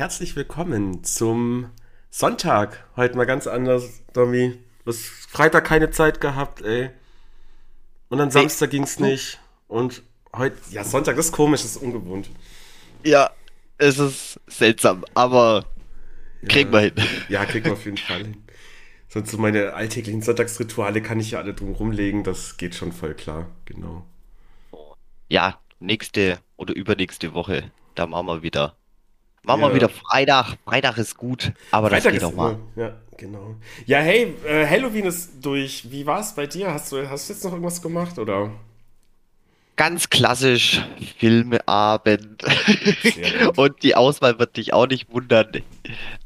Herzlich willkommen zum Sonntag. Heute mal ganz anders, Domi. Du hast Freitag keine Zeit gehabt, ey. Und dann Samstag ging's nicht. Und heute, ja, Sonntag, das ist komisch, das ist ungewohnt. Ja, es ist seltsam, aber kriegen wir hin. Ja, kriegen wir auf jeden Fall hin. Sonst so meine alltäglichen Sonntagsrituale kann ich ja alle drum rumlegen, das geht schon voll klar, genau. Ja, nächste oder übernächste Woche, da machen wir wieder. Machen wir wieder Freitag. Freitag ist gut, aber das Freitag geht ist auch mal. Ja, genau. Ja, hey, äh, Halloween ist durch. Wie war's bei dir? Hast du, hast du jetzt noch irgendwas gemacht oder? Ganz klassisch Filmeabend. Und die Auswahl wird dich auch nicht wundern.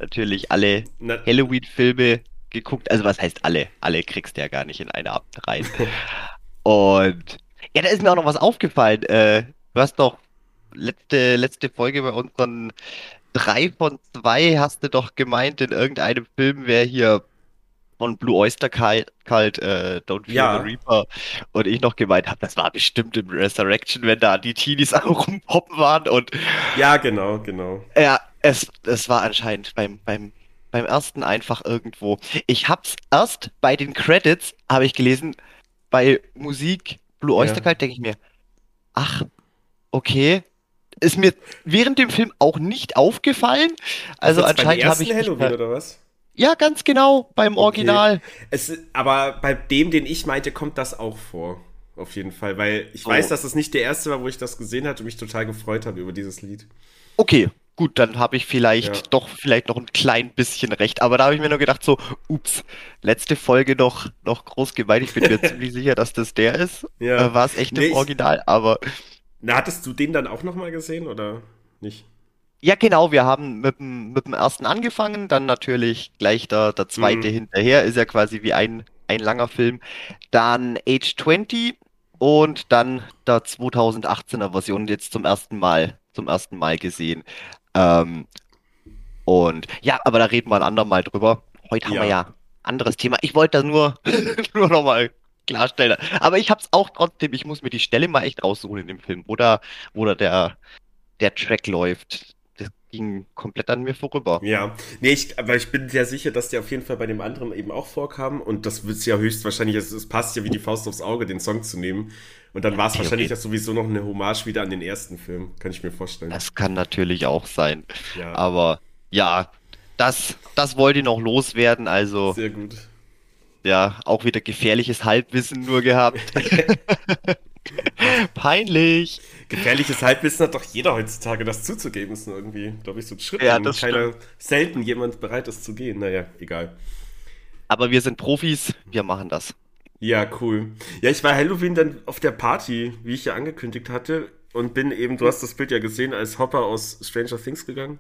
Natürlich alle Na, Halloween-Filme geguckt. Also was heißt alle? Alle kriegst du ja gar nicht in eine Abend rein. Und ja, da ist mir auch noch was aufgefallen. Äh, du hast doch letzte, letzte Folge bei unseren drei von zwei hast du doch gemeint, in irgendeinem Film wäre hier von Blue Oyster Cult, Cult äh, Don't Fear Ja. the Reaper und ich noch gemeint habe, das war bestimmt im Resurrection, wenn da die Teenies am rumpoppen waren und ja, genau, genau. ja, es, es war anscheinend beim, beim, beim ersten einfach irgendwo. Ich hab's erst bei den Credits, habe ich gelesen, bei Musik Blue Oyster Ja. Cult, denke ich mir, ach, okay. Ist mir während dem Film auch nicht aufgefallen. Also anscheinend habe ich Halloween oder was? Ja, ganz genau, beim Okay. Original. Es, aber bei dem, den ich meinte, kommt das auch vor. Auf jeden Fall, weil ich Oh. weiß, dass es nicht der erste war, wo ich das gesehen hatte und mich total gefreut habe über dieses Lied. Okay, gut, dann habe ich vielleicht Ja. doch vielleicht noch ein klein bisschen recht. Aber da habe ich mir nur gedacht, so, ups, letzte Folge noch, noch groß gemeint. Ich bin mir ziemlich sicher, dass das der ist. Ja. Äh, war es echt Nee, im Original, aber Na, hattest du den dann auch nochmal gesehen oder nicht? ja, genau, wir haben mit dem, mit dem ersten angefangen, dann natürlich gleich der, der zweite Mhm. hinterher, ist ja quasi wie ein, ein langer Film. Dann Age 20 und dann der 2018er Version jetzt zum ersten Mal, zum ersten Mal gesehen. Ähm, und ja, aber da reden wir ein andermal drüber. Heute haben wir Ja. ja anderes Thema. Ich wollte das nur, nur nochmal klarstellen. Aber ich hab's auch trotzdem, ich muss mir die Stelle mal echt raussuchen in dem Film, wo da, wo da der, der Track läuft. Das ging komplett an mir vorüber. Ja, nee, ich, aber ich bin sehr sicher, dass der auf jeden Fall bei dem anderen eben auch vorkam und das wird ja höchstwahrscheinlich, es, es passt ja wie die Faust aufs Auge, den Song zu nehmen. Und dann war es wahrscheinlich okay. sowieso noch eine Hommage wieder an den ersten Film, kann ich mir vorstellen. Das kann natürlich auch sein. Ja, Aber ja, das, das wollte ich noch loswerden. Also, sehr gut. Ja, auch wieder gefährliches Halbwissen nur gehabt. Peinlich. Gefährliches Halbwissen hat doch jeder heutzutage, das zuzugeben, ist nur irgendwie, glaube ich, so ein Schritt, Ja, das keiner, selten jemand bereit ist zu gehen. Naja, egal. Aber wir sind Profis, wir machen das. Ja, cool. Ja, ich war Halloween dann auf der Party, wie ich ja angekündigt hatte, und bin eben, du hast das Bild ja gesehen, als Hopper aus Stranger Things gegangen.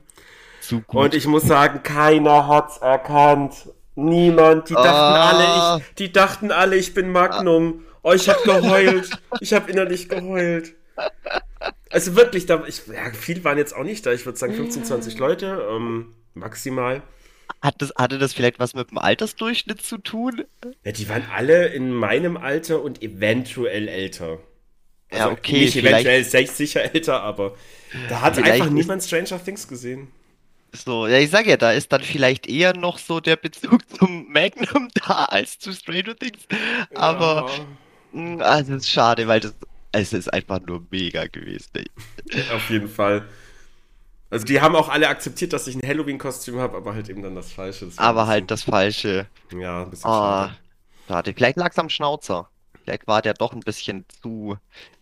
Zu gut. Und ich muss sagen, keiner hat's erkannt. Niemand. Die dachten Ah. alle, ich, die dachten alle, ich bin Magnum. Oh, ich hab geheult. Ich hab innerlich geheult. Also wirklich, da, ich, ja, viel waren jetzt auch nicht da. Ich würde sagen 15, 20 Leute, ähm, maximal. Hat das, hatte das vielleicht was mit dem Altersdurchschnitt zu tun? Ja, die waren alle in meinem Alter und eventuell älter. Ja, Also okay, Nicht eventuell sicher älter, aber da hat Vielleicht einfach niemand Stranger Things gesehen. So, ja, ich sag ja, da ist dann vielleicht eher noch so der Bezug zum Magnum da als zu Stranger Things. Aber, Ja. mh, also es ist schade, weil das, es ist einfach nur mega gewesen. ey. Auf jeden Fall. Also die haben auch alle akzeptiert, dass ich ein Halloween-Kostüm habe, aber halt eben dann das Falsche. Das Aber halt das Falsche. Ja, ein bisschen Ah, schade. schade. Vielleicht lag's am Schnauzer. Vielleicht war der doch ein bisschen zu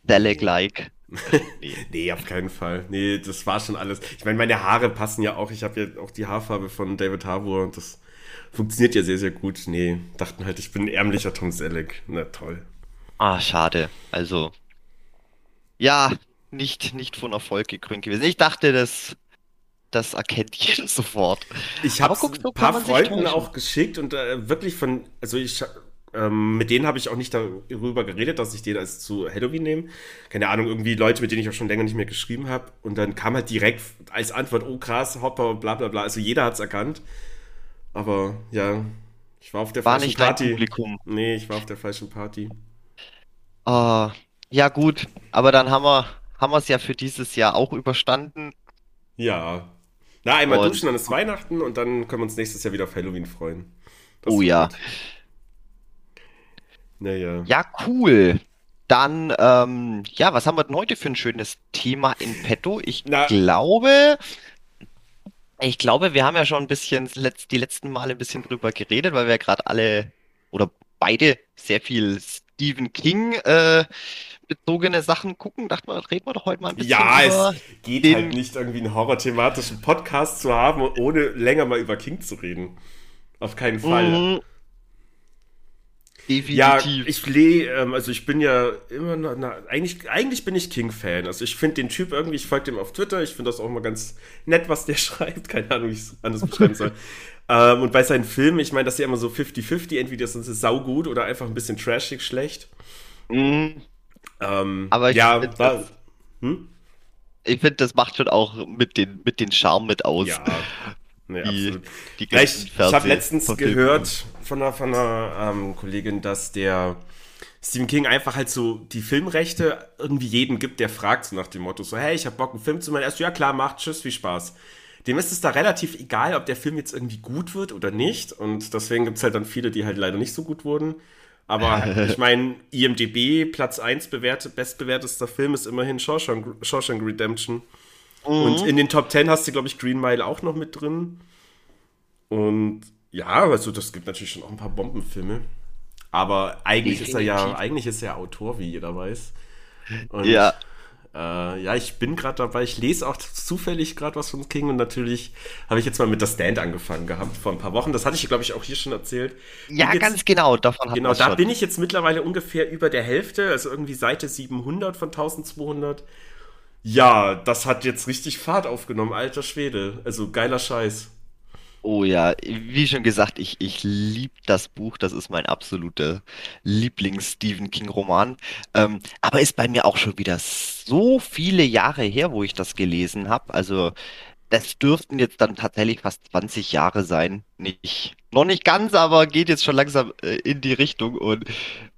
Dalek-like. Nee. Nee, auf keinen Fall. Nee, das war schon alles. Ich meine, meine Haare passen ja auch. Ich habe ja auch die Haarfarbe von David Harbour und das funktioniert ja sehr, sehr gut. Nee, dachten halt, ich bin ein ärmlicher Tom Selleck. Na toll. Ah, schade. Also, ja, nicht, nicht von Erfolg gekrönt gewesen. Ich dachte, das, das erkennt jeder sofort. Ich habe ein paar Freunden auch geschickt und äh, wirklich von, also ich, ähm, mit denen habe ich auch nicht darüber geredet, dass ich den als zu Halloween nehme. Keine Ahnung, irgendwie Leute, mit denen ich auch schon länger nicht mehr geschrieben habe. Und dann kam halt direkt als Antwort, oh krass, Hopper, bla bla bla. Also jeder hat's erkannt. Aber ja, ich war auf der War falschen nicht dein Party. Publikum. Nee, ich war auf der falschen Party. Ah, ja, gut. Aber dann haben wir, haben wir es ja für dieses Jahr auch überstanden. Ja. Na, einmal Und- duschen, dann ist Weihnachten und dann können wir uns nächstes Jahr wieder auf Halloween freuen. Das Oh ja. gut. Naja. Ja, cool. Dann, ähm, ja, was haben wir denn heute für ein schönes Thema in petto? Ich Na. glaube, ich glaube, wir haben ja schon ein bisschen die letzten Male ein bisschen drüber geredet, weil wir gerade alle oder beide sehr viel Stephen King äh, bezogene Sachen gucken. Dachte mal, reden wir doch heute mal ein bisschen Ja, über. es geht den- halt nicht irgendwie einen horrorthematischen Podcast zu haben, ohne länger mal über King zu reden. Auf keinen Fall. Mhm. Ja, Definitiv. ich leh, ähm, also ich bin ja immer noch, na, eigentlich, eigentlich bin ich King-Fan. Also ich finde den Typ irgendwie, ich folge dem auf Twitter, ich finde das auch immer ganz nett, was der schreibt. Keine Ahnung, wie ich es anders beschreiben soll. ähm, und bei seinen Filmen, ich meine, das ist ja immer so 50-50, entweder sind sie saugut oder einfach ein bisschen trashig schlecht. Mhm. Ähm, Aber ich ja, find da, das- hm? Ich finde, das macht schon auch mit den, mit den Charme mit aus. Ja, nee, Die, absolut. die ganzen ich ich habe letztens gehört von einer, von einer ähm, Kollegin, dass der Stephen King einfach halt so die Filmrechte irgendwie jedem gibt, der fragt, so nach dem Motto, so, hey, ich habe Bock, einen Film zu machen. Erst, ja klar, macht, tschüss, viel Spaß. Dem ist es da relativ egal, ob der Film jetzt irgendwie gut wird oder nicht. Und deswegen gibt es halt dann viele, die halt leider nicht so gut wurden. Aber ich meine, IMDB, Platz 1 bewertet, bestbewertester Film ist immerhin Shawshank, Shawshank Redemption. Und in den Top 10 hast du, glaube ich, Green Mile auch noch mit drin. Und ja, also das gibt natürlich schon auch ein paar Bombenfilme. Aber eigentlich ist er ja, eigentlich ist er Autor, wie jeder weiß. Und, Ja. Äh, ja, ich bin gerade dabei. Ich lese auch zufällig gerade was von King und natürlich habe ich jetzt mal mit The Stand angefangen gehabt vor ein paar Wochen. Das hatte ich, glaube ich, auch hier schon erzählt. Ja, jetzt- ganz genau, davon hat Genau, da schon. bin ich jetzt mittlerweile ungefähr über der Hälfte, also irgendwie Seite 700 von 1200. Ja, das hat jetzt richtig Fahrt aufgenommen, alter Schwede. Also geiler Scheiß. Oh ja, wie schon gesagt, ich, ich liebe das Buch. Das ist mein absoluter Lieblings-Stephen King-Roman. Ähm, aber ist bei mir auch schon wieder so viele Jahre her, wo ich das gelesen habe. Also, das dürften jetzt dann tatsächlich fast 20 Jahre sein. Nicht, noch nicht ganz, aber geht jetzt schon langsam äh, in die Richtung. Und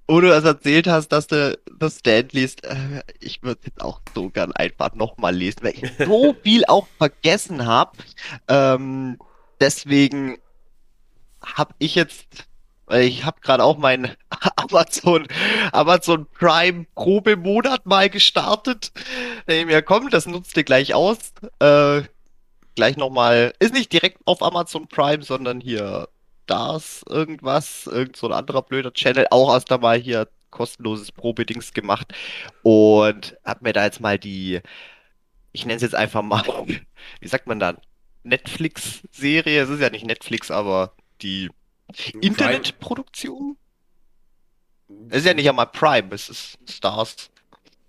wo du das erzählt hast, dass du das Stand liest, äh, ich würde es jetzt auch so gern einfach nochmal lesen, weil ich so viel auch vergessen habe. Ähm, deswegen habe ich jetzt, weil ich habe gerade auch meinen Amazon, Amazon Prime Probemonat mal gestartet. Ich mir komm, das nutzt ihr gleich aus. Äh, gleich nochmal, ist nicht direkt auf Amazon Prime, sondern hier das irgendwas, irgend so ein anderer blöder Channel, auch erst einmal hier kostenloses Probedings gemacht und hab mir da jetzt mal die, ich nenne es jetzt einfach mal, wie sagt man da, Netflix-Serie, es ist ja nicht Netflix, aber die Internetproduktion? Es ist ja nicht einmal Prime, es ist Stars.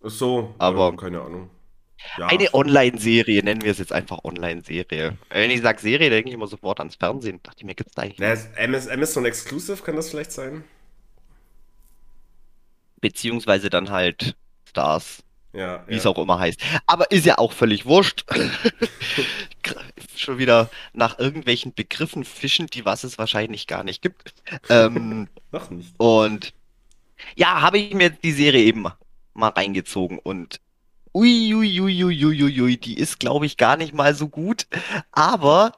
Ach so, Aber- äh, keine Ahnung. Ja, Eine Online-Serie, nennen wir es jetzt einfach Online-Serie. Wenn ich sage Serie, denke ich immer sofort ans Fernsehen. Dachte ich mir, gibt's da eigentlich Na, MS Amazon Exclusive kann das vielleicht sein? beziehungsweise dann halt Stars, Ja, wie es ja. auch immer heißt. Aber ist ja auch völlig wurscht. Schon wieder nach irgendwelchen Begriffen fischen, die was es wahrscheinlich gar nicht gibt. Ähm, Noch nicht. und ja, habe ich mir die Serie eben mal reingezogen und ui, ui, ui, ui, ui, ui, ui, die ist, glaube ich, gar nicht mal so gut. Aber,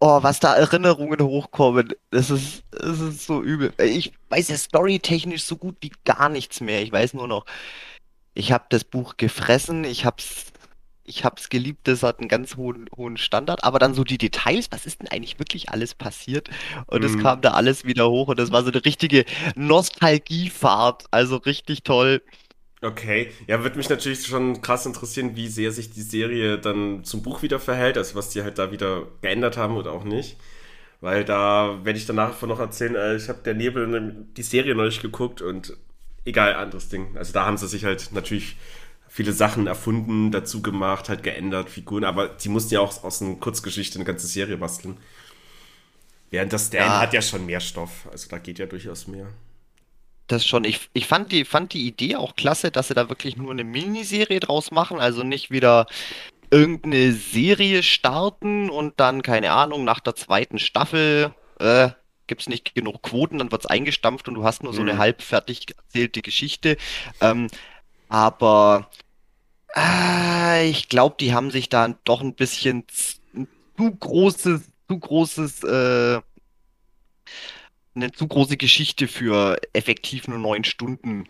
oh, was da Erinnerungen hochkommen, das ist, das ist so übel. Ich weiß ja storytechnisch so gut wie gar nichts mehr. Ich weiß nur noch, ich habe das Buch gefressen, ich hab's, ich hab's geliebt, das hat einen ganz hohen, hohen Standard, aber dann so die Details, was ist denn eigentlich wirklich alles passiert? Und es Mhm. kam da alles wieder hoch und das war so eine richtige Nostalgiefahrt, also richtig toll. Okay, ja, würde mich natürlich schon krass interessieren, wie sehr sich die Serie dann zum Buch wieder verhält, also was die halt da wieder geändert haben oder auch nicht. Weil da werde ich danach noch erzählen, äh, ich habe der Nebel ne- die Serie neulich geguckt und egal, anderes Ding. Also da haben sie sich halt natürlich viele Sachen erfunden, dazu gemacht, halt geändert, Figuren, aber die mussten ja auch aus einer Kurzgeschichte eine ganze Serie basteln. Während das Dan Ja. hat ja schon mehr Stoff, also da geht ja durchaus mehr. Das schon. Ich, ich fand die, fand die Idee auch klasse, dass sie da wirklich nur eine Miniserie draus machen, also nicht wieder irgendeine Serie starten und dann, keine Ahnung, nach der zweiten Staffel äh, gibt's nicht genug Quoten, dann wird's eingestampft und du hast nur so eine Mhm. halb fertig erzählte Geschichte. Ähm, aber äh, ich glaube, die haben sich da doch ein bisschen zu großes, zu großes, äh, eine zu große Geschichte für effektiv nur neun Stunden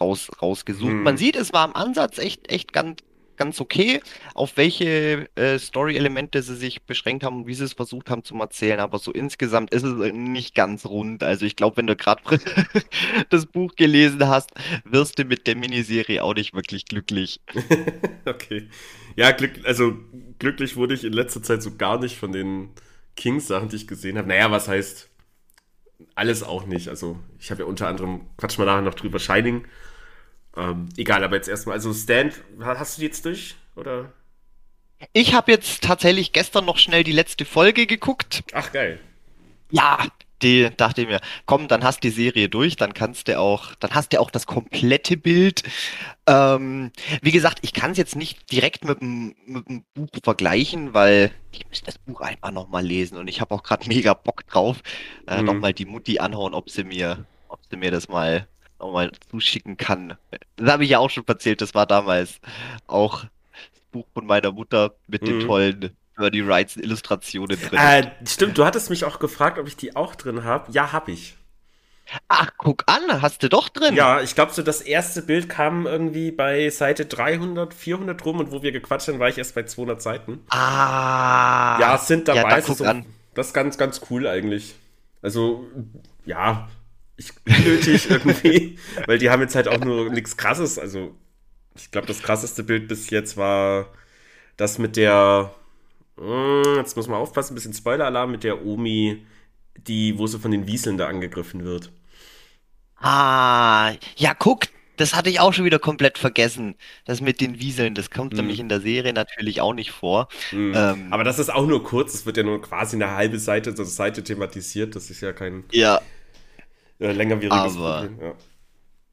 raus, rausgesucht. Hm. Man sieht, es war am Ansatz echt, echt ganz, ganz okay, auf welche äh, Story-Elemente sie sich beschränkt haben und wie sie es versucht haben zu erzählen. Aber so insgesamt ist es nicht ganz rund. Also ich glaube, wenn du gerade das Buch gelesen hast, wirst du mit der Miniserie auch nicht wirklich glücklich. okay. Ja, glück, also glücklich wurde ich in letzter Zeit so gar nicht von den Kings-Sachen, die ich gesehen habe. Naja, was heißt alles auch nicht. Also ich habe ja unter anderem, quatsch mal nachher noch drüber, Shining. Ähm, egal, aber jetzt erstmal, also Stand, hast du die jetzt durch? Oder? Ich habe jetzt tatsächlich gestern noch schnell die letzte Folge geguckt. Ach, geil. Ja, die dachte ich mir, komm, dann hast die Serie durch, dann kannst du auch, dann hast du auch das komplette Bild. Ähm, wie gesagt, ich kann es jetzt nicht direkt mit dem, mit dem Buch vergleichen, weil ich muss das Buch einfach nochmal lesen und ich habe auch gerade mega Bock drauf, äh, Mhm. nochmal die Mutti anhauen, ob sie mir, ob sie mir das mal nochmal zuschicken kann. Das habe ich ja auch schon erzählt, das war damals auch das Buch von meiner Mutter mit den Mhm. tollen Birdie Wrights Illustrationen drin. Äh, stimmt, du hattest mich auch gefragt, ob ich die auch drin habe. Ja, habe ich. Ach, guck an, hast du doch drin. Ja, ich glaube, so das erste Bild kam irgendwie bei Seite 300, 400 rum und wo wir gequatscht haben, war ich erst bei 200 Seiten. Ah. Ja, sind Ja, dabei. da es ist guck so, an. Das ist ganz, ganz cool eigentlich. Also, ja, ich unnötig irgendwie, weil die haben jetzt halt auch nur nichts krasses. Also, ich glaube, das krasseste Bild bis jetzt war das mit der, Hm, jetzt muss man aufpassen, ein bisschen Spoiler-Alarm mit der Omi, die, wo sie von den Wieseln da angegriffen wird. Ah, ja, guck, das hatte ich auch schon wieder komplett vergessen. Das mit den Wieseln, das kommt Hm. nämlich in der Serie natürlich auch nicht vor. Hm. Ähm, Aber das ist auch nur kurz, es wird ja nur quasi eine halbe Seite, so eine Seite thematisiert. Das ist ja kein ja, äh, längerwieriges Aber- Problem. Ja.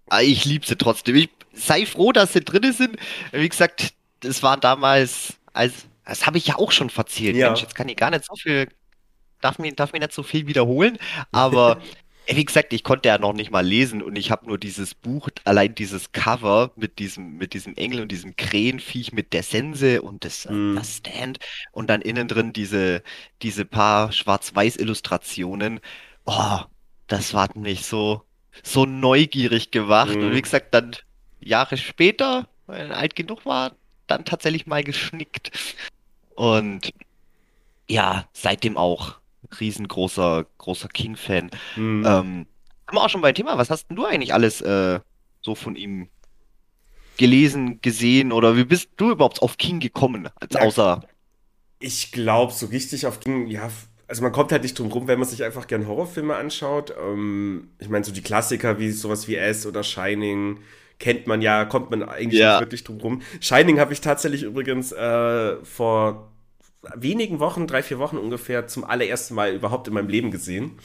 ah, ich liebe sie trotzdem. Ich sei froh, dass sie drin sind. Wie gesagt, das war damals, als, das habe ich ja auch schon verzählt. Ja. Mensch, jetzt kann ich gar nicht so viel, darf mir, darf mir nicht so viel wiederholen. Aber wie gesagt, ich konnte ja noch nicht mal lesen und ich habe nur dieses Buch, allein dieses Cover mit diesem, mit diesem Engel und diesem Krähenviech mit der Sense und das, Mhm. das Stand und dann innen drin diese, diese paar Schwarz-Weiß-Illustrationen. Oh, das hat mich so, so neugierig gemacht. Und Mhm. wie gesagt, dann Jahre später, weil er alt genug war, dann tatsächlich mal geschnickt. Und ja, seitdem auch riesengroßer, großer King-Fan. Hm. Ähm, haben wir auch schon beim Thema, was hast denn du eigentlich alles äh, so von ihm gelesen, gesehen oder wie bist du überhaupt auf King gekommen? Als Ja. außer, Ich glaube, so richtig auf King, ja, also man kommt halt nicht drum rum, wenn man sich einfach gern Horrorfilme anschaut. Ähm, ich meine, so die Klassiker wie sowas wie S oder Shining kennt man ja, kommt man eigentlich Ja. nicht wirklich drum rum. Shining habe ich tatsächlich übrigens äh, vor wenigen Wochen, drei, vier Wochen ungefähr, zum allerersten Mal überhaupt in meinem Leben gesehen.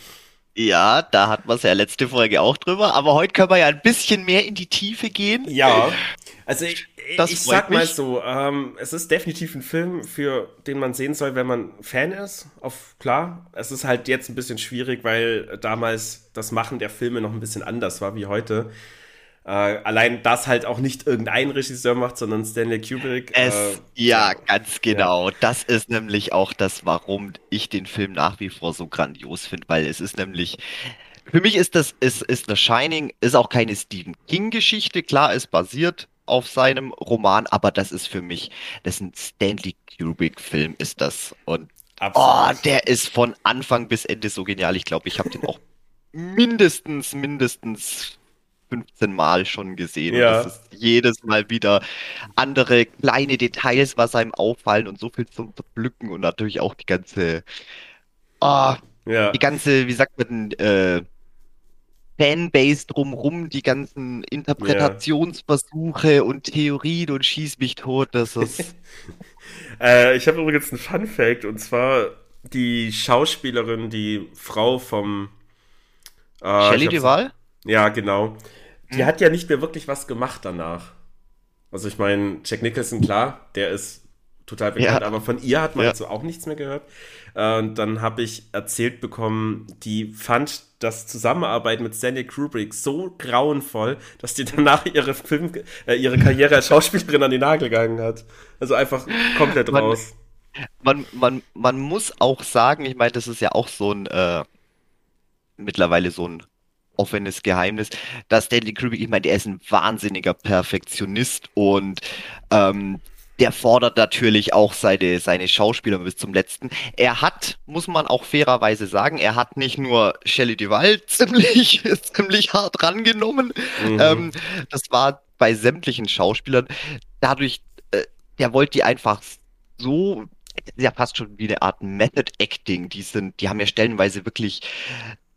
Ja, da hatten wir es ja letzte Folge auch drüber, aber heute können wir ja ein bisschen mehr in die Tiefe gehen. Ja, also ich, Das ich sag mal mich. so, ähm, es ist definitiv ein Film, für den man sehen soll, wenn man Fan ist. Auf klar, es ist halt jetzt ein bisschen schwierig, weil damals das Machen der Filme noch ein bisschen anders war wie heute. Äh, allein das halt auch nicht irgendein Regisseur macht, sondern Stanley Kubrick. Es, äh, ja, ganz genau. Das ist nämlich auch das, warum ich den Film nach wie vor so grandios finde, weil es ist nämlich, für mich ist das, ist, ist The Shining, ist auch keine Stephen King-Geschichte. Klar, es basiert auf seinem Roman, aber das ist für mich, das ist ein Stanley Kubrick-Film, ist das. Und oh, der ist von Anfang bis Ende so genial. Ich glaube, ich habe den auch mindestens, mindestens 15 Mal schon gesehen. Ja. Und das ist jedes Mal wieder andere kleine Details, was einem auffallen und so viel zum Zerpflücken und natürlich auch die ganze, ah, ja. die ganze, wie sagt man, äh, Fanbase drumrum, die ganzen Interpretationsversuche und Theorien und schieß mich tot, das ist, Äh, ich habe übrigens einen Fun Fact und zwar die Schauspielerin, die Frau vom äh, Shelley Duvall? Ja, genau. Die Hm. hat ja nicht mehr wirklich was gemacht danach. Also ich meine, Jack Nicholson, klar, der ist total bekannt, Ja. aber von ihr hat man Ja. so auch nichts mehr gehört. Äh, Und dann habe ich erzählt bekommen, die fand das Zusammenarbeiten mit Stanley Kubrick so grauenvoll, dass die danach ihre Film, äh, ihre Karriere als Schauspielerin an den Nagel gegangen hat. Also einfach komplett Man- raus. man, man, man muss auch sagen, ich meine, das ist ja auch so ein, äh, mittlerweile so ein offenes Geheimnis, dass Stanley Kubrick, ich meine, der ist ein wahnsinniger Perfektionist und ähm, der fordert natürlich auch seine, seine Schauspieler bis zum letzten. Er hat, muss man auch fairerweise sagen, er hat nicht nur Shelley Duvall ziemlich, ziemlich hart rangenommen. Mhm. Ähm, das war bei sämtlichen Schauspielern. Dadurch, äh, der wollte die einfach so, ja fast schon wie eine Art Method Acting. Die sind, die haben ja stellenweise wirklich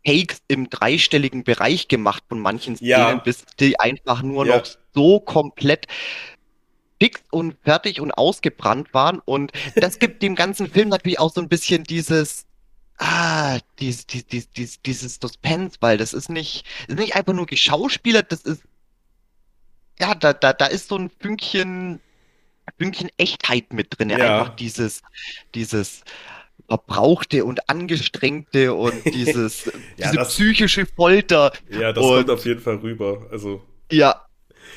Takes im dreistelligen Bereich gemacht von manchen Szenen, Ja, bis die einfach nur ja, noch so komplett fix und fertig und ausgebrannt waren. Und das gibt dem ganzen Film natürlich auch so ein bisschen dieses, ah, dies, dies, dies, dies, dieses Suspense, weil das ist nicht, das ist nicht einfach nur geschauspielert, das ist, ja, da, da, da ist so ein Fünkchen, Fünkchen Echtheit mit drin. Einfach ja. dieses, dieses verbrauchte und angestrengte und dieses, Ja, diese das, psychische Folter. ja, das kommt Und auf jeden Fall rüber. Also. ja,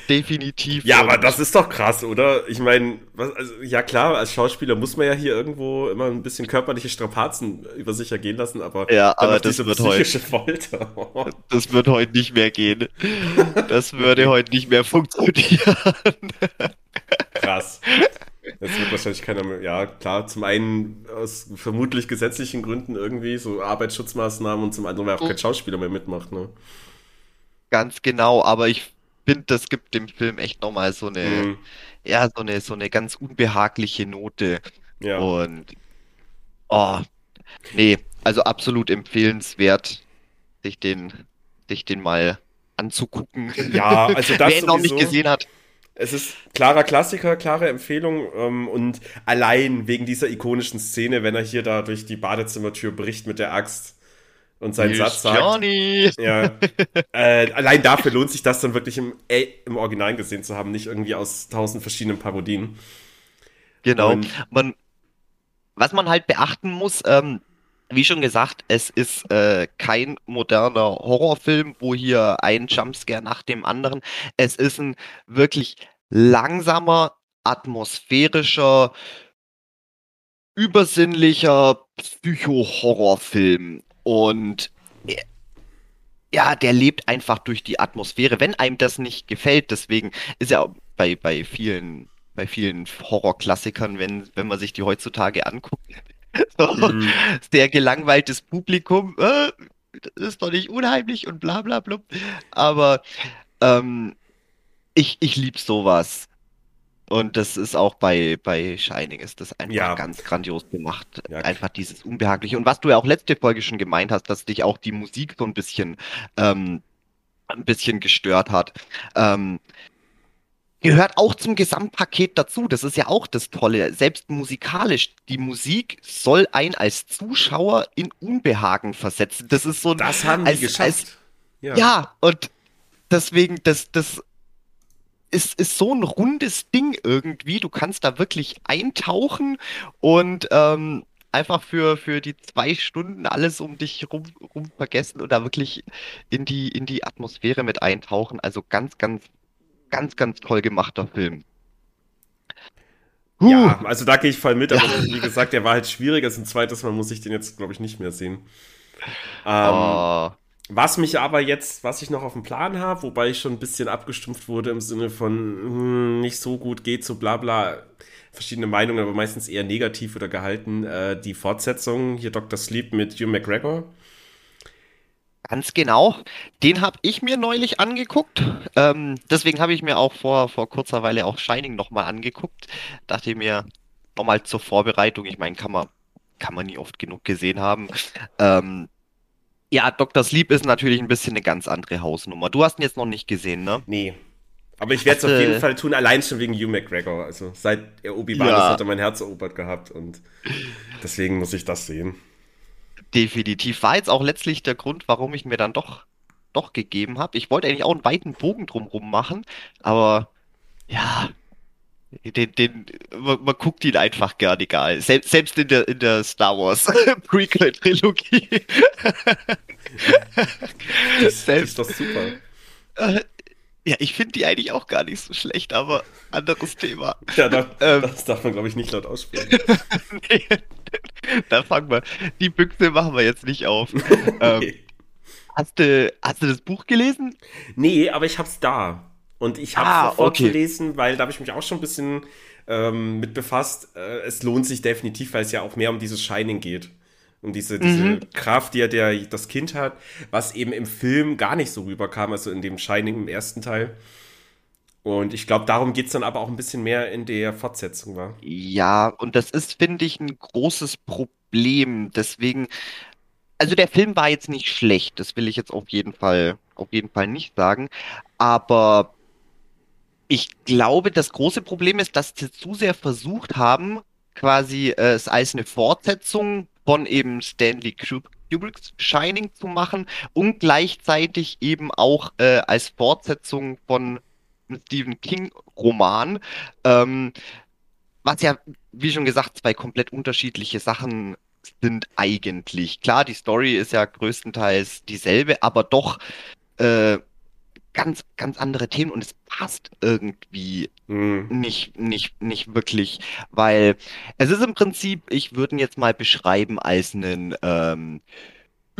definitiv. Ja, aber das ist doch krass, oder? Ich meine, also, ja klar, als Schauspieler muss man ja hier irgendwo immer ein bisschen körperliche Strapazen über sich ergehen lassen, aber ja, aber das wird heute. psychische Folter. Das wird heute nicht mehr gehen. Das würde heute nicht mehr funktionieren. Krass. Jetzt wird wahrscheinlich keiner mehr, ja klar, zum einen aus vermutlich gesetzlichen Gründen irgendwie, so Arbeitsschutzmaßnahmen und zum anderen, weil auch kein Schauspieler mehr mitmacht, ne? Ganz genau, aber ich finde, das gibt dem Film echt nochmal so eine, Mhm. ja, so eine, so eine ganz unbehagliche Note. Ja. Und, oh, nee, also absolut empfehlenswert, sich den, sich den mal anzugucken. Ja, also das Wer ihn noch nicht gesehen hat, Es ist klarer Klassiker, klare Empfehlung ähm, und allein wegen dieser ikonischen Szene, wenn er hier da durch die Badezimmertür bricht mit der Axt und seinen Satz sagt, Johnny. ja, äh, allein dafür lohnt sich das dann wirklich im, äh, im Original gesehen zu haben, nicht irgendwie aus tausend verschiedenen Parodien. Genau. Und Man, was man halt beachten muss, ähm, wie schon gesagt, es ist äh, kein moderner Horrorfilm, wo hier ein Jumpscare nach dem anderen. Es ist ein wirklich langsamer, atmosphärischer, übersinnlicher Psycho-Horrorfilm. Und äh, ja, der lebt einfach durch die Atmosphäre. Wenn einem das nicht gefällt, deswegen ist ja bei, bei vielen, bei vielen Horrorklassikern, wenn, wenn man sich die heutzutage anguckt, so mh, sehr gelangweiltes Publikum, äh, das ist doch nicht unheimlich und bla bla bla. Aber ähm, ich, ich liebe sowas. Und das ist auch bei, bei Shining ist das einfach ja, ganz grandios gemacht. ja, Einfach dieses Unbehagliche. Und was du ja auch letzte Folge schon gemeint hast, dass dich auch die Musik so ein bisschen, ähm, ein bisschen gestört hat. Ähm, gehört auch zum Gesamtpaket dazu. Das ist ja auch das Tolle. Selbst musikalisch, die Musik soll einen als Zuschauer in Unbehagen versetzen. Das ist so ein, das haben die als, als, geschafft. Ja, ja, und deswegen, das, das ist, ist so ein rundes Ding irgendwie. Du kannst da wirklich eintauchen und ähm, einfach für, für die zwei Stunden alles um dich rum, rum vergessen und da wirklich in die, in die Atmosphäre mit eintauchen. Also ganz, ganz, ganz, ganz toll gemachter Film. Huh. ja, also da gehe ich voll mit, Ja. aber wie gesagt, der war halt schwierig. Also ein zweites Mal muss ich den jetzt, glaube ich, nicht mehr sehen. Ähm, Oh, Was mich aber jetzt, was ich noch auf dem Plan habe, wobei ich schon ein bisschen abgestumpft wurde im Sinne von hm, nicht so gut geht, so bla bla, verschiedene Meinungen, aber meistens eher negativ oder gehalten, äh, die Fortsetzung, hier Dr. Sleep mit Hugh McGregor. Ganz genau. Den habe ich mir neulich angeguckt. Ähm, deswegen habe ich mir auch vor, vor kurzer Weile auch Shining nochmal angeguckt. Dachte mir nochmal zur Vorbereitung. Ich meine, kann man, kann man nie oft genug gesehen haben. Ähm, ja, Dr. Sleep ist natürlich ein bisschen eine ganz andere Hausnummer. Du hast ihn jetzt noch nicht gesehen, ne? Nee. Aber ich werde es auf jeden Fall tun, allein schon wegen Hugh McGregor. Also seit Obi-Wan ja, hat er mein Herz erobert gehabt und deswegen muss ich das sehen. Definitiv. War jetzt auch letztlich der Grund, warum ich mir dann doch, doch gegeben habe. Ich wollte eigentlich auch einen weiten Bogen drumrum machen, aber ja. Den, den, man, man guckt ihn einfach gern, egal. Selbst, selbst in der, in der Star Wars Prequel-Trilogie. Das, das ist Selbst, doch super. äh, Ja, ich finde die eigentlich auch gar nicht so schlecht, aber anderes Thema. Ja, da, Ähm, das darf man, glaube ich, nicht laut aussprechen. nee, da fangen wir. Die Büchse machen wir jetzt nicht auf. Ähm, hast du, hast du das Buch gelesen? Nee, aber ich hab's da. Und ich hab's Ah, sofort okay. gelesen, weil da habe ich mich auch schon ein bisschen ähm, mit befasst. Äh, es lohnt sich definitiv, weil es ja auch mehr um dieses Shining geht. Um diese, diese Mhm. Kraft, die ja der, das Kind hat, was eben im Film gar nicht so rüberkam, also in dem Shining im ersten Teil. Und ich glaube, darum geht's dann aber auch ein bisschen mehr in der Fortsetzung, war. Ja, und das ist, finde ich, ein großes Problem. Deswegen, also der Film war jetzt nicht schlecht, das will ich jetzt auf jeden Fall, auf jeden Fall nicht sagen. Aber ich glaube, das große Problem ist, dass sie zu sehr versucht haben, quasi äh, es als eine Fortsetzung von eben Stanley Kub- Kubricks Shining zu machen und gleichzeitig eben auch äh, als Fortsetzung von Stephen King Roman. Ähm, was ja, wie schon gesagt, zwei komplett unterschiedliche Sachen sind eigentlich. Klar, die Story ist ja größtenteils dieselbe, aber doch äh, ganz, ganz andere Themen und es passt irgendwie Hm. nicht, nicht, nicht wirklich, weil es ist im Prinzip, ich würde ihn jetzt mal beschreiben als einen ähm,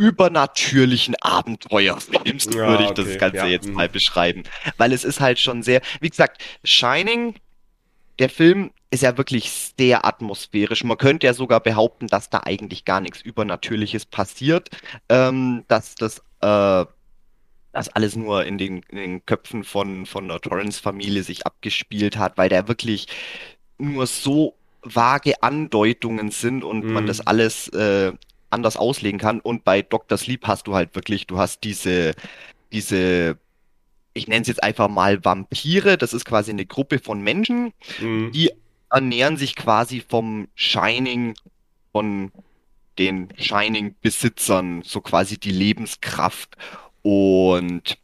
übernatürlichen Abenteuerfilm, so Ja, würde ich das okay, Ganze ja, jetzt mhm. mal beschreiben, weil es ist halt schon sehr, wie gesagt, Shining, der Film ist ja wirklich sehr atmosphärisch. Man könnte ja sogar behaupten, dass da eigentlich gar nichts Übernatürliches passiert, ähm, dass das äh, das alles nur in den, in den Köpfen von, von der Torrance-Familie sich abgespielt hat, weil da wirklich nur so vage Andeutungen sind und man Mhm. das alles äh, anders auslegen kann. Und bei Dr. Sleep hast du halt wirklich, du hast diese, diese, ich nenne es jetzt einfach mal Vampire, das ist quasi eine Gruppe von Menschen, Hm. die ernähren sich quasi vom Shining, von den Shining-Besitzern, so quasi die Lebenskraft. Und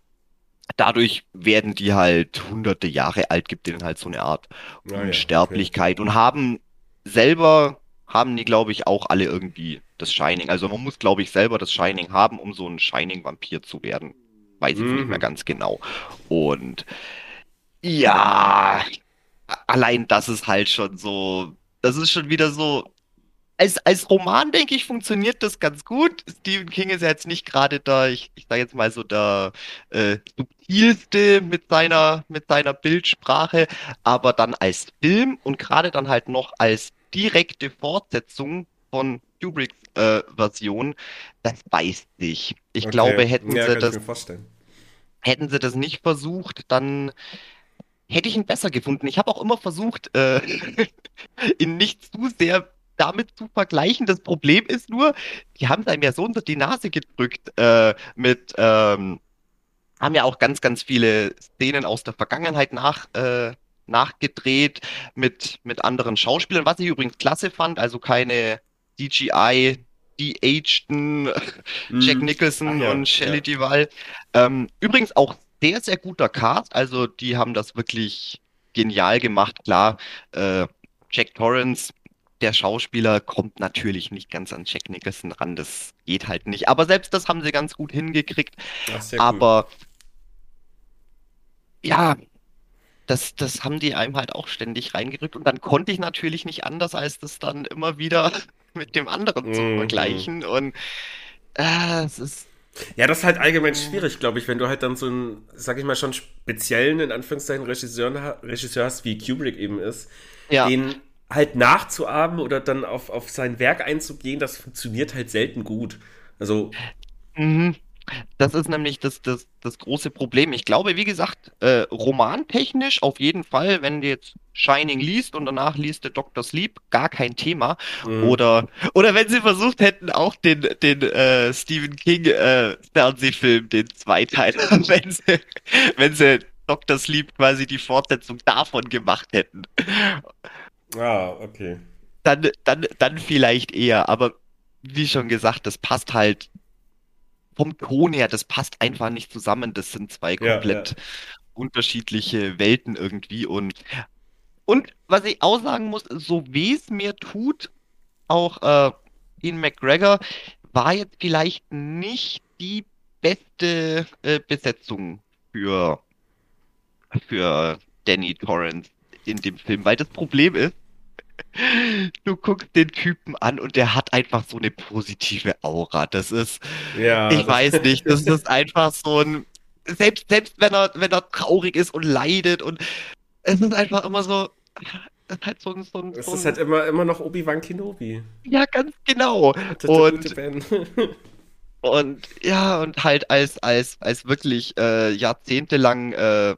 dadurch werden die halt hunderte Jahre alt, gibt denen halt so eine Art Ah, ja, Unsterblichkeit und haben selber, haben die, glaube ich, auch alle irgendwie das Shining. Also man muss, glaube ich, selber das Shining haben, um so ein Shining-Vampir zu werden. Weiß ich nicht Mhm. mehr ganz genau. Und ja, allein das ist halt schon so, das ist schon wieder so. Als, als Roman, denke ich, funktioniert das ganz gut. Stephen King ist ja jetzt nicht gerade da, ich, ich sage jetzt mal so der äh, subtilste mit seiner, mit seiner Bildsprache, aber dann als Film und gerade dann halt noch als direkte Fortsetzung von Kubricks äh, Version, das beißt sich. Ich Okay. glaube, hätten ja, sie das ich. Hätten sie das nicht versucht, dann hätte ich ihn besser gefunden. Ich habe auch immer versucht, äh, ihn nicht zu sehr damit zu vergleichen. Das Problem ist nur, die haben einem ja so unter die Nase gedrückt äh, mit, ähm, haben ja auch ganz, ganz viele Szenen aus der Vergangenheit nach, äh, nachgedreht mit, mit anderen Schauspielern, was ich übrigens klasse fand, also keine CGI, de-ageden Jack Hm. Nicholson ja, und Shelley ja. Duvall. Ähm, übrigens auch sehr, sehr guter Cast. Also die haben das wirklich genial gemacht. Klar, äh, Jack Torrance, der Schauspieler, kommt natürlich nicht ganz an Jack Nicholson ran. Das geht halt nicht. Aber selbst das haben sie ganz gut hingekriegt. Sehr cool. Aber ja, das, das haben die einem halt auch ständig reingerückt. Und dann konnte ich natürlich nicht anders, als das dann immer wieder mit dem anderen zu Mhm. vergleichen. Und äh, es ist. Ja, das ist halt allgemein schwierig, glaube ich, wenn du halt dann so einen, sag ich mal, schon speziellen, in Anführungszeichen, Regisseur, Regisseur hast, wie Kubrick eben ist, Ja. den halt nachzuahmen oder dann auf, auf sein Werk einzugehen, das funktioniert halt selten gut. Also, Mhm. Das ist nämlich das, das, das große Problem. Ich glaube, wie gesagt, äh, romantechnisch auf jeden Fall, wenn du jetzt Shining liest und danach liest du Dr. Sleep, gar kein Thema. mh, Oder, oder wenn sie versucht hätten, auch den, den äh, Stephen King äh, Fernsehfilm, den Zweiteiler, wenn sie, wenn sie Dr. Sleep quasi die Fortsetzung davon gemacht hätten, ah, okay. dann, dann, dann vielleicht eher. Aber wie schon gesagt, das passt halt vom Ton her, das passt einfach nicht zusammen. Das sind zwei Ja, komplett unterschiedliche Welten irgendwie. Und, und was ich auch sagen muss, so weh es mir tut, auch äh, Ian McGregor war jetzt vielleicht nicht die beste äh, Besetzung für für Danny Torrance in dem Film, weil das Problem ist, du guckst den Typen an und der hat einfach so eine positive Aura. Das ist, Ja, ich das, weiß nicht, das ist einfach so ein, selbst, selbst wenn er, wenn er traurig ist und leidet und es ist einfach immer so, das ist halt so ein, so ein, es so ist halt immer, immer noch Obi-Wan Kenobi. ja, ganz genau. Und. Und ja, und halt als, als, als wirklich äh, jahrzehntelang äh,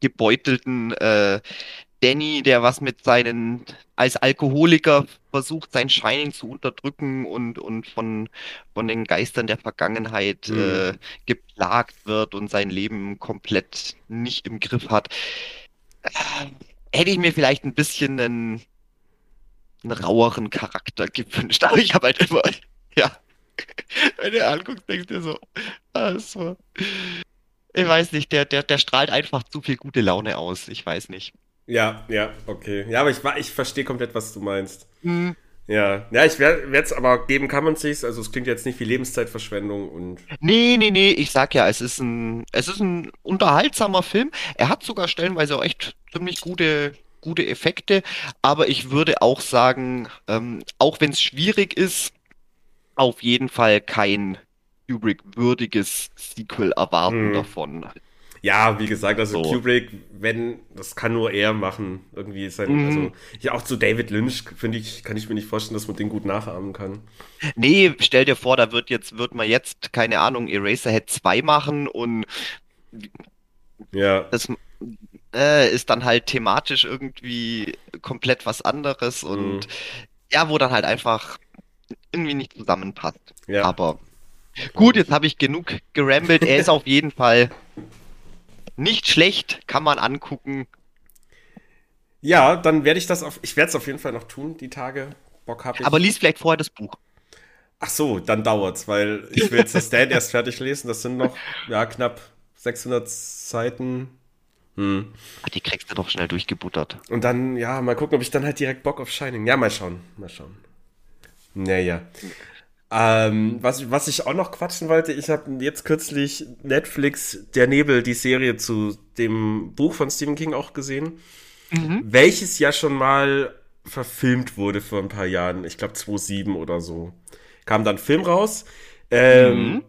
gebeutelten äh, Danny, der was mit seinen, als Alkoholiker versucht, sein Shining zu unterdrücken und, und von, von den Geistern der Vergangenheit Hm. äh, geplagt wird und sein Leben komplett nicht im Griff hat. Äh, hätte ich mir vielleicht ein bisschen einen, einen raueren Charakter gewünscht, aber ich habe halt immer, ja. Wenn du anguckst, denkst du dir so, ah, so. Ich weiß nicht, der, der, der strahlt einfach zu viel gute Laune aus. Ich weiß nicht. Ja, ja, okay. Ja, aber ich, ich verstehe komplett, was du meinst. Hm. Ja, ja, ich werde es aber geben kann man sich's. Also es klingt jetzt nicht wie Lebenszeitverschwendung und Nee, nee, nee, ich sag ja, es ist ein, es ist ein unterhaltsamer Film. Er hat sogar stellenweise auch echt ziemlich gute, gute Effekte, aber ich würde auch sagen, ähm, auch wenn es schwierig ist, auf jeden Fall kein Kubrick-würdiges Sequel erwarten hm. davon. Ja, wie gesagt, also So. Kubrick, wenn, das kann nur er machen. Irgendwie ist sein, Mhm. also ja, auch zu David Lynch, finde ich, kann ich mir nicht vorstellen, dass man den gut nachahmen kann. Nee, stell dir vor, da wird jetzt, wird man jetzt, keine Ahnung, Eraserhead 2 machen und Ja, das äh, ist dann halt thematisch irgendwie komplett was anderes mhm. und ja, wo dann halt einfach irgendwie nicht zusammenpasst. ja, Aber gut, jetzt habe ich genug gerambelt. Er ist auf jeden Fall nicht schlecht, kann man angucken. Ja, dann werde ich das auf, ich werde es auf jeden Fall noch tun, die Tage. Bock habe Aber ich. lies vielleicht vorher das Buch. Ach so, dann dauert's, weil ich will jetzt das Stand erst fertig lesen. Das sind noch, ja, knapp 600 Seiten. Hm. Ach, die kriegst du doch schnell durchgebuttert. Und dann, ja, mal gucken, ob ich dann halt direkt Bock auf Shining. Ja, mal schauen, mal schauen. Naja. Ähm, was, was ich auch noch quatschen wollte, ich habe jetzt kürzlich Netflix Der Nebel, die Serie zu dem Buch von Stephen King auch gesehen, Mhm. welches ja schon mal verfilmt wurde vor ein paar Jahren. Ich glaube 2007 oder so. Kam dann ein Film raus. Ähm, Mhm.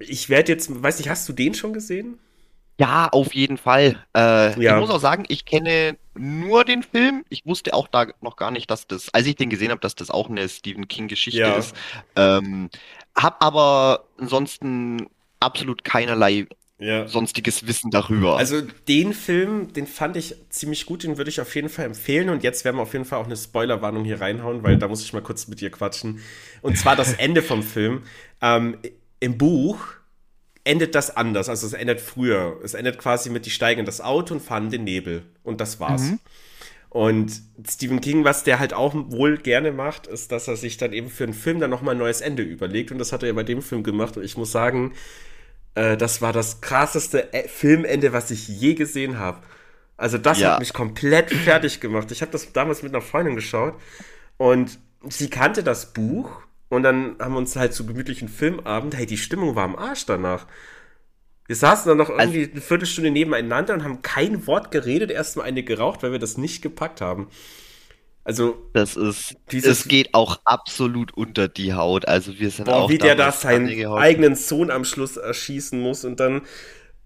ich werde jetzt, weiß nicht, hast du den schon gesehen? Ja, auf jeden Fall. Äh, ich Ja. muss auch sagen, ich kenne nur den Film. Ich wusste auch da noch gar nicht, dass das, als ich den gesehen habe, dass das auch eine Stephen King-Geschichte Ja. ist. Ähm, hab aber ansonsten absolut keinerlei Ja. sonstiges Wissen darüber. Also den Film, den fand ich ziemlich gut, den würde ich auf jeden Fall empfehlen. Und jetzt werden wir auf jeden Fall auch eine Spoilerwarnung hier reinhauen, weil da muss ich mal kurz mit dir quatschen. Und zwar das Ende vom Film. Ähm, Im Buch endet das anders, also es endet früher. Es endet quasi mit, die steigen in das Auto und fahren in den Nebel. Und das war's. Mhm. Und Stephen King, was der halt auch wohl gerne macht, ist, dass er sich dann eben für einen Film dann nochmal ein neues Ende überlegt. Und das hat er ja bei dem Film gemacht. Und ich muss sagen, äh, das war das krasseste äh, Filmende, was ich je gesehen habe. Also das Ja. hat mich komplett fertig gemacht. Ich habe das damals mit einer Freundin geschaut und sie kannte das Buch und dann haben wir uns halt zu gemütlichen Filmabend, hey, die Stimmung war am Arsch danach. Wir saßen dann noch Also- irgendwie eine Viertelstunde nebeneinander und haben kein Wort geredet, erstmal eine geraucht, weil wir das nicht gepackt haben. Also, Das ist, Dieses- es geht auch absolut unter die Haut. Also wir sind boah, auch wie der da seinen eigenen Sohn am Schluss erschießen muss und dann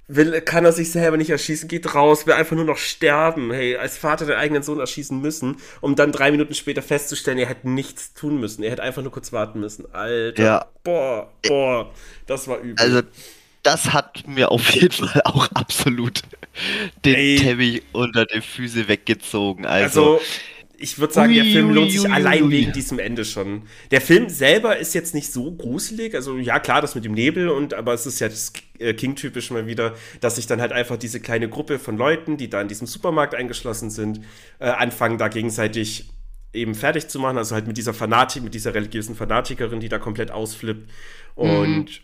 will, kann er sich selber nicht erschießen, geht raus, will einfach nur noch sterben. Hey, als Vater den eigenen Sohn erschießen müssen, um dann drei Minuten später festzustellen, er hätte nichts tun müssen. Er hätte einfach nur kurz warten müssen. Alter. Ja. Boah, boah, das war übel. Also das hat mir auf jeden Fall auch absolut den Ey. Teppich unter die Füße weggezogen. Also, Also, ich würde sagen, der Ui, Film ui, lohnt sich ui, allein wegen diesem Ende schon. Der Film selber ist jetzt nicht so gruselig, also ja klar, das mit dem Nebel und aber es ist ja das äh, King-typisch mal wieder, dass sich dann halt einfach diese kleine Gruppe von Leuten, die da in diesem Supermarkt eingeschlossen sind, äh, anfangen da gegenseitig eben fertig zu machen, also halt mit dieser Fanatik, mit dieser religiösen Fanatikerin, die da komplett ausflippt. Und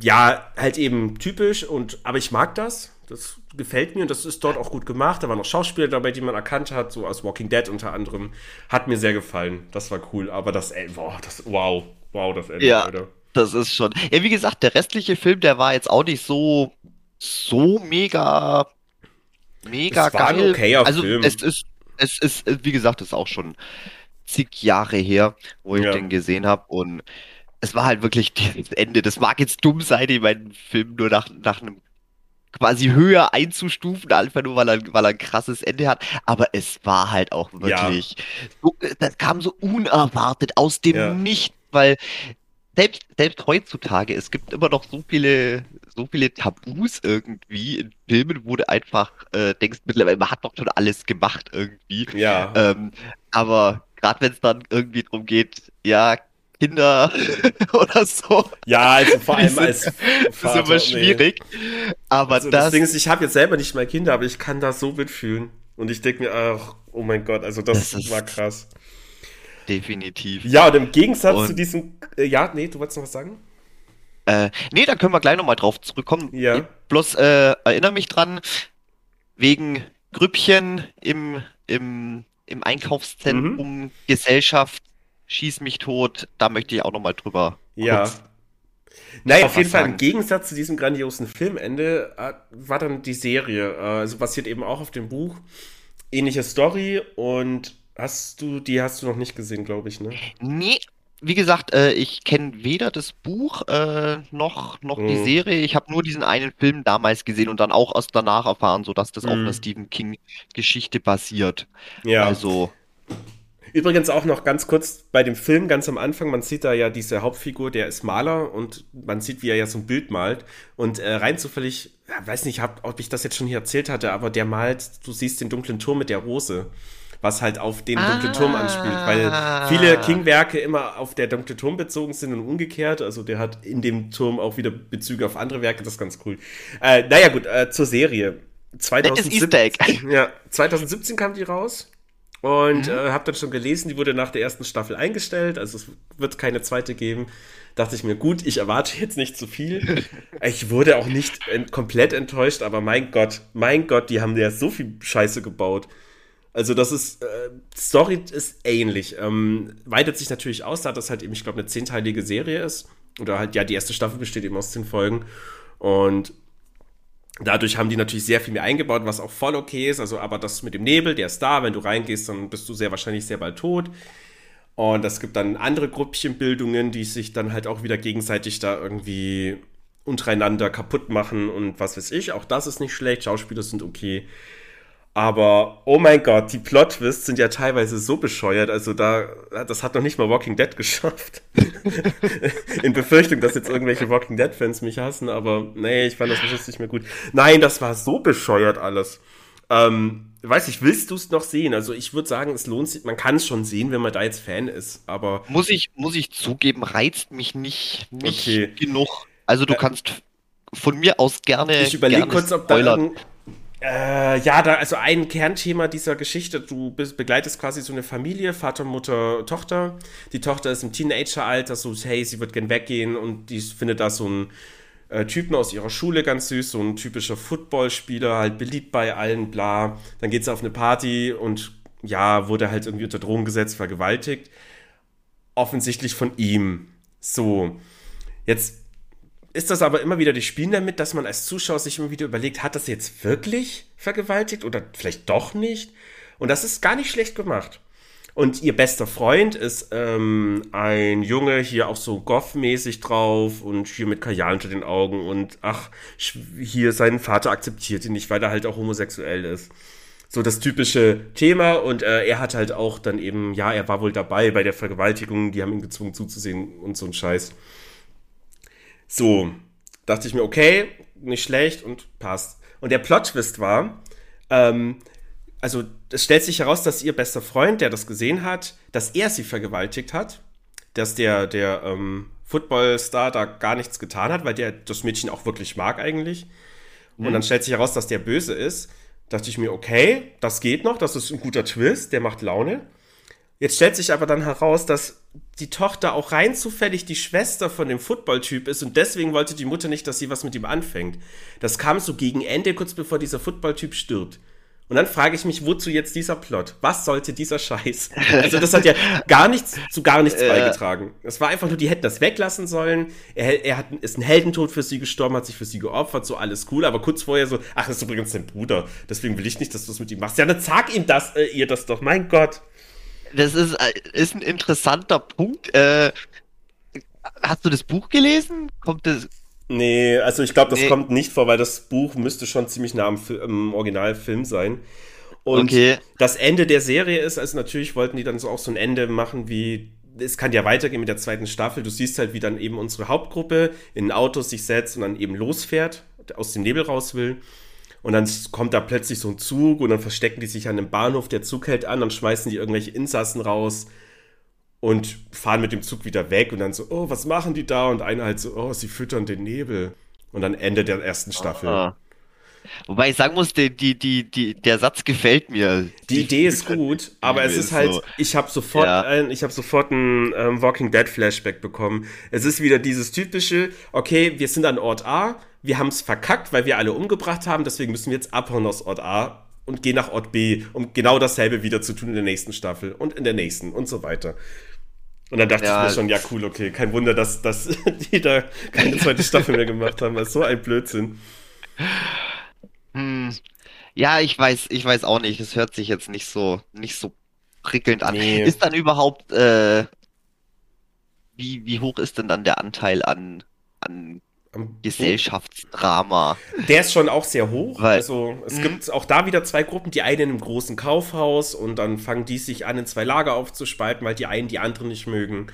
ja, halt eben typisch und aber ich mag das. Das gefällt mir und das ist dort auch gut gemacht. Da waren noch Schauspieler dabei, die man erkannt hat, so aus Walking Dead unter anderem. Hat mir sehr gefallen. Das war cool. Aber das, ey, boah, das, wow, wow, das Ende, Ja. Alter. das ist schon. Ja, wie gesagt, der restliche Film, der war jetzt auch nicht so, so mega mega Es war ein geil. okayer also Film. es ist, es ist, wie gesagt, es ist auch schon zig Jahre her, wo ich Ja. den gesehen habe und es war halt wirklich dieses Ende. Das mag jetzt dumm sein, in meinen Film nur nach, nach einem quasi höher einzustufen, einfach nur weil er, weil er ein krasses Ende hat. Aber es war halt auch Ja. wirklich, so, äh, das kam so unerwartet aus dem Ja. Nichts, weil selbst, selbst heutzutage, es gibt immer noch so viele, so viele Tabus irgendwie in Filmen, wo du einfach äh, denkst, mittlerweile, man hat doch schon alles gemacht irgendwie. Ja. Ähm, aber gerade wenn es dann irgendwie darum geht, ja, Kinder oder so, ja, also vor allem sind- als ist Vater, immer nee. schwierig. Aber Also das das, Ding ist, ich habe jetzt selber nicht mal Kinder, aber ich kann das so mitfühlen. Und ich denke mir, ach, oh mein Gott, also das, Das ist- war krass. definitiv. Ja, und im Gegensatz Und- zu diesem, äh, ja, nee, du wolltest noch was sagen? Äh, nee, da können wir gleich nochmal drauf zurückkommen. Ja. Ich bloß äh, erinnere mich dran, wegen Grüppchen im, im, im Einkaufszentrum, Mhm. Gesellschaft, schieß mich tot, da möchte ich auch nochmal drüber Ja. kurz Naja, auf jeden Fall sagen. im Gegensatz zu diesem grandiosen Filmende äh, war dann die Serie. Äh, also basiert eben auch auf dem Buch. Ähnliche Story und hast du, die hast du noch nicht gesehen, glaube ich, ne? Nee, wie gesagt, äh, ich kenne weder das Buch äh, noch, noch die Mhm. Serie. Ich habe nur diesen einen Film damals gesehen und dann auch erst danach erfahren, sodass das auf Mhm. einer Stephen King-Geschichte basiert. Ja. Also, Übrigens auch noch ganz kurz bei dem Film, ganz am Anfang, man sieht da ja diese Hauptfigur, der ist Maler und man sieht, wie er ja so ein Bild malt. Und äh, rein zufällig, ja, weiß nicht, hab, ob ich das jetzt schon hier erzählt hatte, aber der malt, du siehst den dunklen Turm mit der Rose, was halt auf den dunklen Turm anspielt, weil Ah. viele King-Werke immer auf der dunkle Turm bezogen sind und umgekehrt. Also der hat in dem Turm auch wieder Bezüge auf andere Werke, das ist ganz cool. Äh, naja, gut, äh, zur Serie. Nettes Easter Egg. Ja, 2017 kam die raus. Und äh, habe dann schon gelesen, die wurde nach der ersten Staffel eingestellt, also es wird keine zweite geben. Dachte ich mir, gut, ich erwarte jetzt nicht zu viel. Ich wurde auch nicht ent komplett enttäuscht, aber mein Gott, mein Gott, die haben ja so viel Scheiße gebaut. Also das ist, äh, Story ist ähnlich. Ähm, weitet sich natürlich aus, da das halt eben, ich glaube, eine zehnteilige Serie ist. Oder halt, ja, die erste Staffel besteht eben aus zehn Folgen. Und Dadurch haben die natürlich sehr viel mehr eingebaut, was auch voll okay ist. Also, aber das mit dem Nebel, der ist da. Wenn du reingehst, dann bist du sehr wahrscheinlich sehr bald tot. Und es gibt dann andere Gruppchenbildungen, die sich dann halt auch wieder gegenseitig da irgendwie untereinander kaputt machen und was weiß ich. Auch das ist nicht schlecht. Schauspieler sind okay. Aber, oh mein Gott, die Plot-Twists sind ja teilweise so bescheuert. Also da, das hat noch nicht mal Walking Dead geschafft. In Befürchtung, dass jetzt irgendwelche Walking Dead-Fans mich hassen, aber nee, ich fand das bestimmt nicht mehr gut. Nein, das war so bescheuert alles. Ähm, weiß ich, willst du es noch sehen? Also ich würde sagen, es lohnt sich, man kann es schon sehen, wenn man da jetzt Fan ist, aber muss ich, muss ich zugeben, reizt mich nicht, nicht Okay. genug. Also du Äh, kannst von mir aus gerne, ich überlege kurz, ob da irgend, äh, ja, da, also ein Kernthema dieser Geschichte, du bist, begleitest quasi so eine Familie, Vater, Mutter, Tochter. Die Tochter ist im Teenageralter, so, hey, sie wird gern weggehen und die findet da so einen äh, Typen aus ihrer Schule ganz süß, so ein typischer Footballspieler, halt beliebt bei allen, bla. Dann geht sie auf eine Party und ja, wurde halt irgendwie unter Drogen gesetzt, vergewaltigt. Offensichtlich von ihm. So. Jetzt ist das aber immer wieder, die spielen damit, dass man als Zuschauer sich immer wieder überlegt, hat das jetzt wirklich vergewaltigt oder vielleicht doch nicht? Und das ist gar nicht schlecht gemacht. Und ihr bester Freund ist ähm, ein Junge, hier auch so goth-mäßig drauf und hier mit Kajal unter den Augen und ach, hier sein Vater akzeptiert ihn nicht, weil er halt auch homosexuell ist. So das typische Thema und äh, er hat halt auch dann eben, ja, er war wohl dabei bei der Vergewaltigung, die haben ihn gezwungen zuzusehen und so ein Scheiß. So, dachte ich mir, okay, nicht schlecht und passt. Und der Plot-Twist war, ähm, also es stellt sich heraus, dass ihr bester Freund, der das gesehen hat, dass er sie vergewaltigt hat, dass der, der ähm, Footballstar da gar nichts getan hat, weil der das Mädchen auch wirklich mag eigentlich. Und dann stellt sich heraus, dass der böse ist. Dachte ich mir, okay, das geht noch, das ist ein guter Twist, der macht Laune. Jetzt stellt sich aber dann heraus, dass die Tochter auch rein zufällig die Schwester von dem Footballtyp ist und deswegen wollte die Mutter nicht, dass sie was mit ihm anfängt. Das kam so gegen Ende, kurz bevor dieser Footballtyp stirbt. Und dann frage ich mich, wozu jetzt dieser Plot? Was sollte dieser Scheiß? Also das hat ja gar nichts zu gar nichts beigetragen. Es war einfach nur, die hätten das weglassen sollen. Er, er hat, ist ein Heldentod für sie gestorben, hat sich für sie geopfert, so alles cool. Aber kurz vorher so, ach, das ist übrigens dein Bruder. Deswegen will ich nicht, dass du es mit ihm machst. Ja, dann sag ihm das, äh, ihr das doch. Mein Gott. Das ist, äh, ist ein interessanter Punkt. Äh, hast du das Buch gelesen? Kommt das, Nee, also ich glaube, das Nee. kommt nicht vor, weil das Buch müsste schon ziemlich nah am, am Originalfilm sein. Und Okay. das Ende der Serie ist, also natürlich wollten die dann so auch so ein Ende machen wie, es kann ja weitergehen mit der zweiten Staffel. Du siehst halt, wie dann eben unsere Hauptgruppe in ein Auto sich setzt und dann eben losfährt, aus dem Nebel raus will. Und dann kommt da plötzlich so ein Zug und dann verstecken die sich an einem Bahnhof, der Zug hält an, dann schmeißen die irgendwelche Insassen raus und fahren mit dem Zug wieder weg und dann so, oh, was machen die da? Und einer halt so, oh, sie füttern den Nebel. Und dann Ende der ersten Staffel. Ah. Wobei ich sagen muss, die, die, die, die, der Satz gefällt mir. Die Idee ist gut, aber es ist halt, so- ich habe sofort, Ja. ein, ich habe sofort ein ähm, Walking Dead Flashback bekommen. Es ist wieder dieses typische, okay, wir sind an Ort A, wir haben es verkackt, weil wir alle umgebracht haben, deswegen müssen wir jetzt abhauen aus Ort A und gehen nach Ort B, um genau dasselbe wieder zu tun in der nächsten Staffel und in der nächsten und so weiter. Und dann dachte Ja. ich mir schon, ja cool, okay, kein Wunder, dass, dass die da keine zweite Staffel mehr gemacht haben, ist so ein Blödsinn. Hm. Ja, ich weiß, ich weiß auch nicht. Es hört sich jetzt nicht so, nicht so prickelnd an. Nee. Ist dann überhaupt, äh, wie, wie hoch ist denn dann der Anteil an, an Am- Gesellschaftsdrama? Der ist schon auch sehr hoch. Weil- also es Mhm. gibt auch da wieder zwei Gruppen, die eine in einem großen Kaufhaus und dann fangen die sich an, in zwei Lager aufzuspalten, weil die einen die anderen nicht mögen.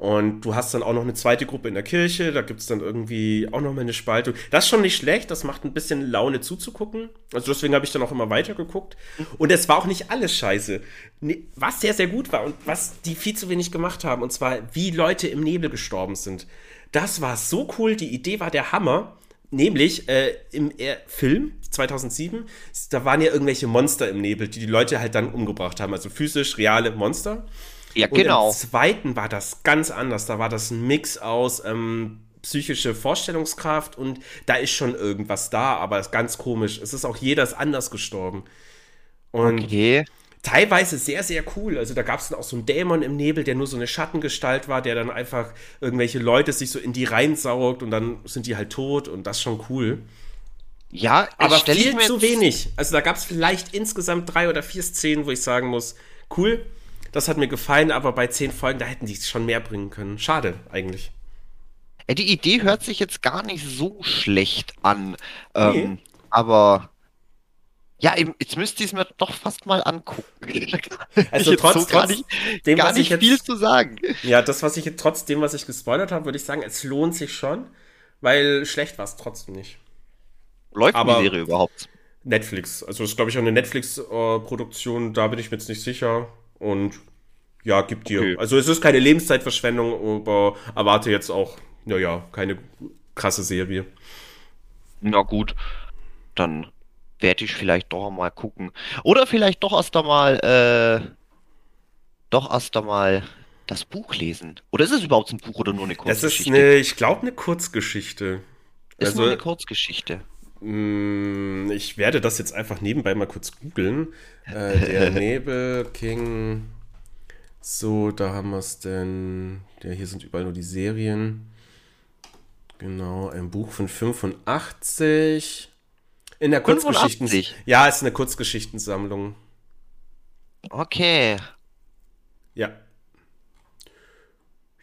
Und du hast dann auch noch eine zweite Gruppe in der Kirche, da gibt es dann irgendwie auch noch mal eine Spaltung. Das ist schon nicht schlecht, das macht ein bisschen Laune zuzugucken. Also deswegen habe ich dann auch immer weitergeguckt. Und es war auch nicht alles scheiße. Was sehr, sehr gut war und was die viel zu wenig gemacht haben, und zwar wie Leute im Nebel gestorben sind. Das war so cool, die Idee war der Hammer. Nämlich äh, im äh, Film 2007, da waren ja irgendwelche Monster im Nebel, die die Leute halt dann umgebracht haben. Also physisch reale Monster. Ja, Und genau. im zweiten war das ganz anders. Da war das ein Mix aus ähm, psychische Vorstellungskraft und da ist schon irgendwas da, aber es ist ganz komisch. Es ist auch jeder ist anders gestorben. Und Okay. teilweise sehr, sehr cool. Also da gab es dann auch so einen Dämon im Nebel, der nur so eine Schattengestalt war, der dann einfach irgendwelche Leute sich so in die reinsaugt und dann sind die halt tot und das ist schon cool. Ja, Aber viel zu wenig. Also da gab es vielleicht insgesamt drei oder vier Szenen, wo ich sagen muss, cool, das hat mir gefallen, aber bei zehn Folgen, da hätten die schon mehr bringen können. Schade, eigentlich. Die Idee hört sich jetzt gar nicht so schlecht an. Ähm, Nee. aber ja, jetzt müsste ich es mir doch fast mal angucken. Also trotz, so gar trotz nicht, dem, was ich viel jetzt, zu sagen. ja, das, was ich jetzt trotzdem, was ich gespoilert habe, würde ich sagen, es lohnt sich schon, weil schlecht war es trotzdem nicht. Läuft Aber- die Serie überhaupt? Netflix. Also das ist, glaube ich, auch eine Netflix-Produktion, da bin ich mir jetzt nicht sicher. Und ja, gibt dir. Okay. Also es ist keine Lebenszeitverschwendung, aber erwarte jetzt auch, naja, keine krasse Serie. Na gut, dann werde ich vielleicht doch mal gucken. Oder vielleicht doch erst einmal, äh, doch erst einmal das Buch lesen. Oder ist es überhaupt ein Buch oder nur eine Das ist Kurzgeschichte? eine, ich glaube, eine Kurzgeschichte. Ist also- nur eine Kurzgeschichte. Mm, Ich werde das jetzt einfach nebenbei mal kurz googeln. Äh, der Nebel King. So, da haben wir es denn. Ja, hier sind überall nur die Serien. Genau, ein Buch von 85. In der Kurzgeschichten. 85? Ja, ist eine Kurzgeschichtensammlung. Okay. Ja.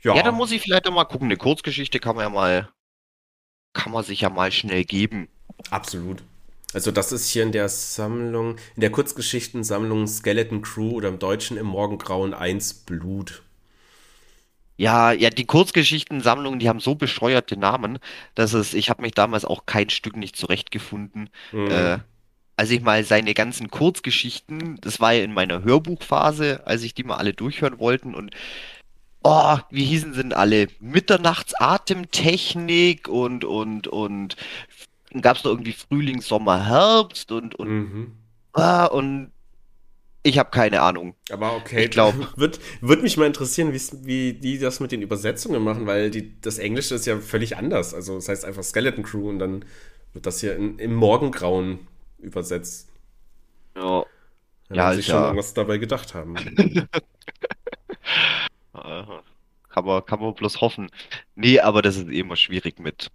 Ja, Ja, dann muss ich vielleicht mal gucken. Eine Kurzgeschichte kann man ja mal, kann man sich ja mal schnell geben. Absolut. Also, das ist hier in der Sammlung, in der Kurzgeschichtensammlung Skeleton Crew oder im Deutschen im Morgengrauen 1 Blut. Ja, ja, die Kurzgeschichtensammlungen, die haben so bescheuerte Namen, dass es, ich habe mich damals auch kein Stück nicht zurechtgefunden. Mhm. Äh, als ich mal seine ganzen Kurzgeschichten, das war ja in meiner Hörbuchphase, als ich die mal alle durchhören wollten und oh, wie hießen sie denn alle? Mitternachtsatemtechnik und und und dann gab es noch irgendwie Frühling, Sommer, Herbst und und Mhm. ah, und ich habe keine Ahnung. Aber okay, Ich glaub- Wird, wird mich mal interessieren, wie die das mit den Übersetzungen machen, weil die, das Englische ist ja völlig anders. Also, das heißt einfach Skeleton Crew und dann wird das hier in, im Morgengrauen übersetzt. Ja, Wenn Ja, sich schon ja- irgendwas dabei gedacht haben. kann man, kann man bloß hoffen. Nee, aber das ist eh immer schwierig mit.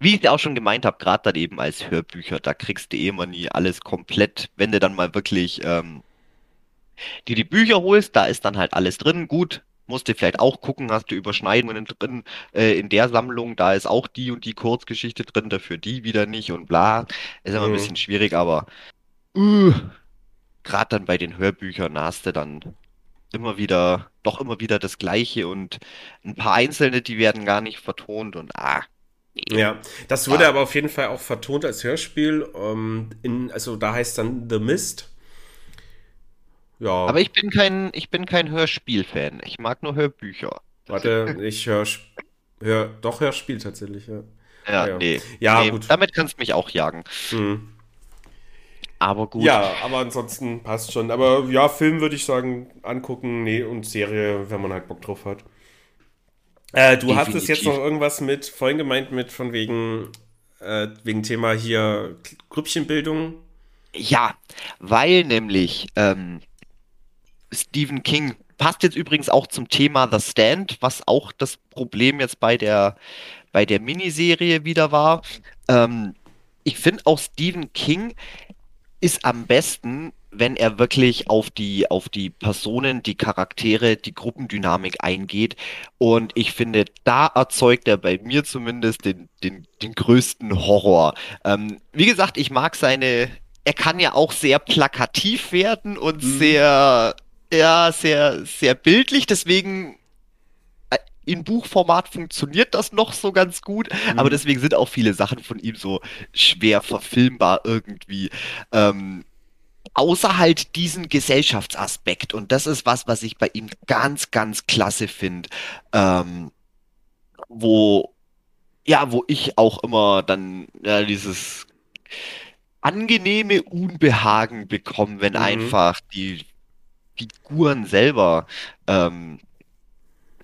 Wie ich ja auch schon gemeint habe, gerade dann eben als Hörbücher, da kriegst du eh immer nie alles komplett, wenn du dann mal wirklich ähm, dir die Bücher holst, da ist dann halt alles drin, gut. Musst du vielleicht auch gucken, hast du Überschneidungen drin äh, in der Sammlung, da ist auch die und die Kurzgeschichte drin, dafür die wieder nicht und bla. Ist immer ein Mhm. bisschen schwierig, aber uh, gerade dann bei den Hörbüchern hast du dann immer wieder, doch immer wieder das Gleiche und ein paar einzelne, die werden gar nicht vertont und ah. Ja, das wurde Ah. aber auf jeden Fall auch vertont als Hörspiel. Ähm, in, also da heißt dann The Mist. Ja, Aber ich bin kein, ich bin kein Hörspiel-Fan. Ich mag nur Hörbücher. warte, ich höre hör, doch Hörspiel tatsächlich, ja. Ja, Ja. nee. Ja, Nee, gut. damit kannst du mich auch jagen. Hm. Aber gut. Ja, aber ansonsten passt schon. Aber ja, Film würde ich sagen, angucken, nee, und Serie, wenn man halt Bock drauf hat. Äh, du hattest jetzt Definitiv. noch irgendwas mit, vorhin gemeint mit von wegen, äh, wegen Thema hier Grüppchenbildung. Ja, weil nämlich ähm, Stephen King passt jetzt übrigens auch zum Thema The Stand, was auch das Problem jetzt bei der bei der Miniserie wieder war. Ähm, ich finde auch Stephen King ist am besten, wenn er wirklich auf die auf die Personen, die Charaktere, die Gruppendynamik eingeht. Und ich finde, da erzeugt er bei mir zumindest den den den größten Horror. Ähm, wie gesagt, ich mag seine er kann ja auch sehr plakativ werden und Mhm. sehr, ja, sehr, sehr bildlich. Deswegen äh, in Buchformat funktioniert das noch so ganz gut. Aber deswegen sind auch viele Sachen von ihm so schwer verfilmbar irgendwie. Ähm, außer halt diesen Gesellschaftsaspekt. Und das ist was, was ich bei ihm ganz, ganz klasse finde. Ähm, wo, ja, wo ich auch immer dann ja, dieses angenehme Unbehagen bekomme, wenn Mhm. einfach die Figuren selber ähm,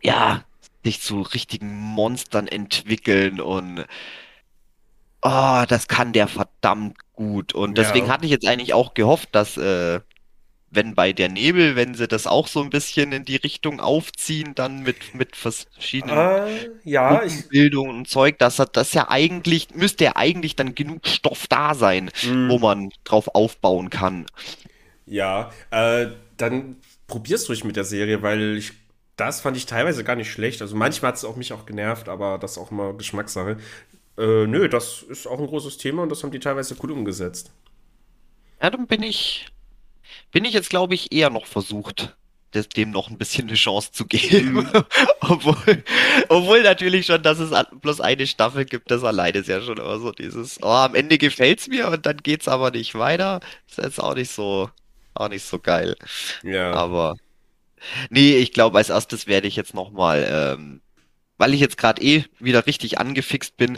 ja sich zu richtigen Monstern entwickeln und oh, das kann der verdammt gut. Und deswegen Ja. hatte ich jetzt eigentlich auch gehofft, dass äh, wenn bei der Nebel, wenn sie das auch so ein bisschen in die Richtung aufziehen, dann mit, mit verschiedenen Ah, ja, ich, Gruppenbildung und Zeug, dass er das ja eigentlich, müsste ja eigentlich dann genug Stoff da sein, Hm. wo man drauf aufbauen kann. ja, äh, dann probier's ruhig mit der Serie, weil ich, das fand ich teilweise gar nicht schlecht. Also manchmal hat es auch mich auch genervt, aber das ist auch immer Geschmackssache. Äh, nö, das ist auch ein großes Thema und das haben die teilweise gut umgesetzt. Ja, dann bin ich, bin ich jetzt, glaube ich, eher noch versucht, des, dem noch ein bisschen eine Chance zu geben. Obwohl, obwohl natürlich schon, dass es bloß eine Staffel gibt, das alleine ist ja schon immer so dieses, oh, am Ende gefällt's mir und dann geht's aber nicht weiter. Ist jetzt auch nicht so, auch nicht so geil. Ja. Aber nee, ich glaube, als erstes werde ich jetzt nochmal, ähm, weil ich jetzt gerade eh wieder richtig angefixt bin.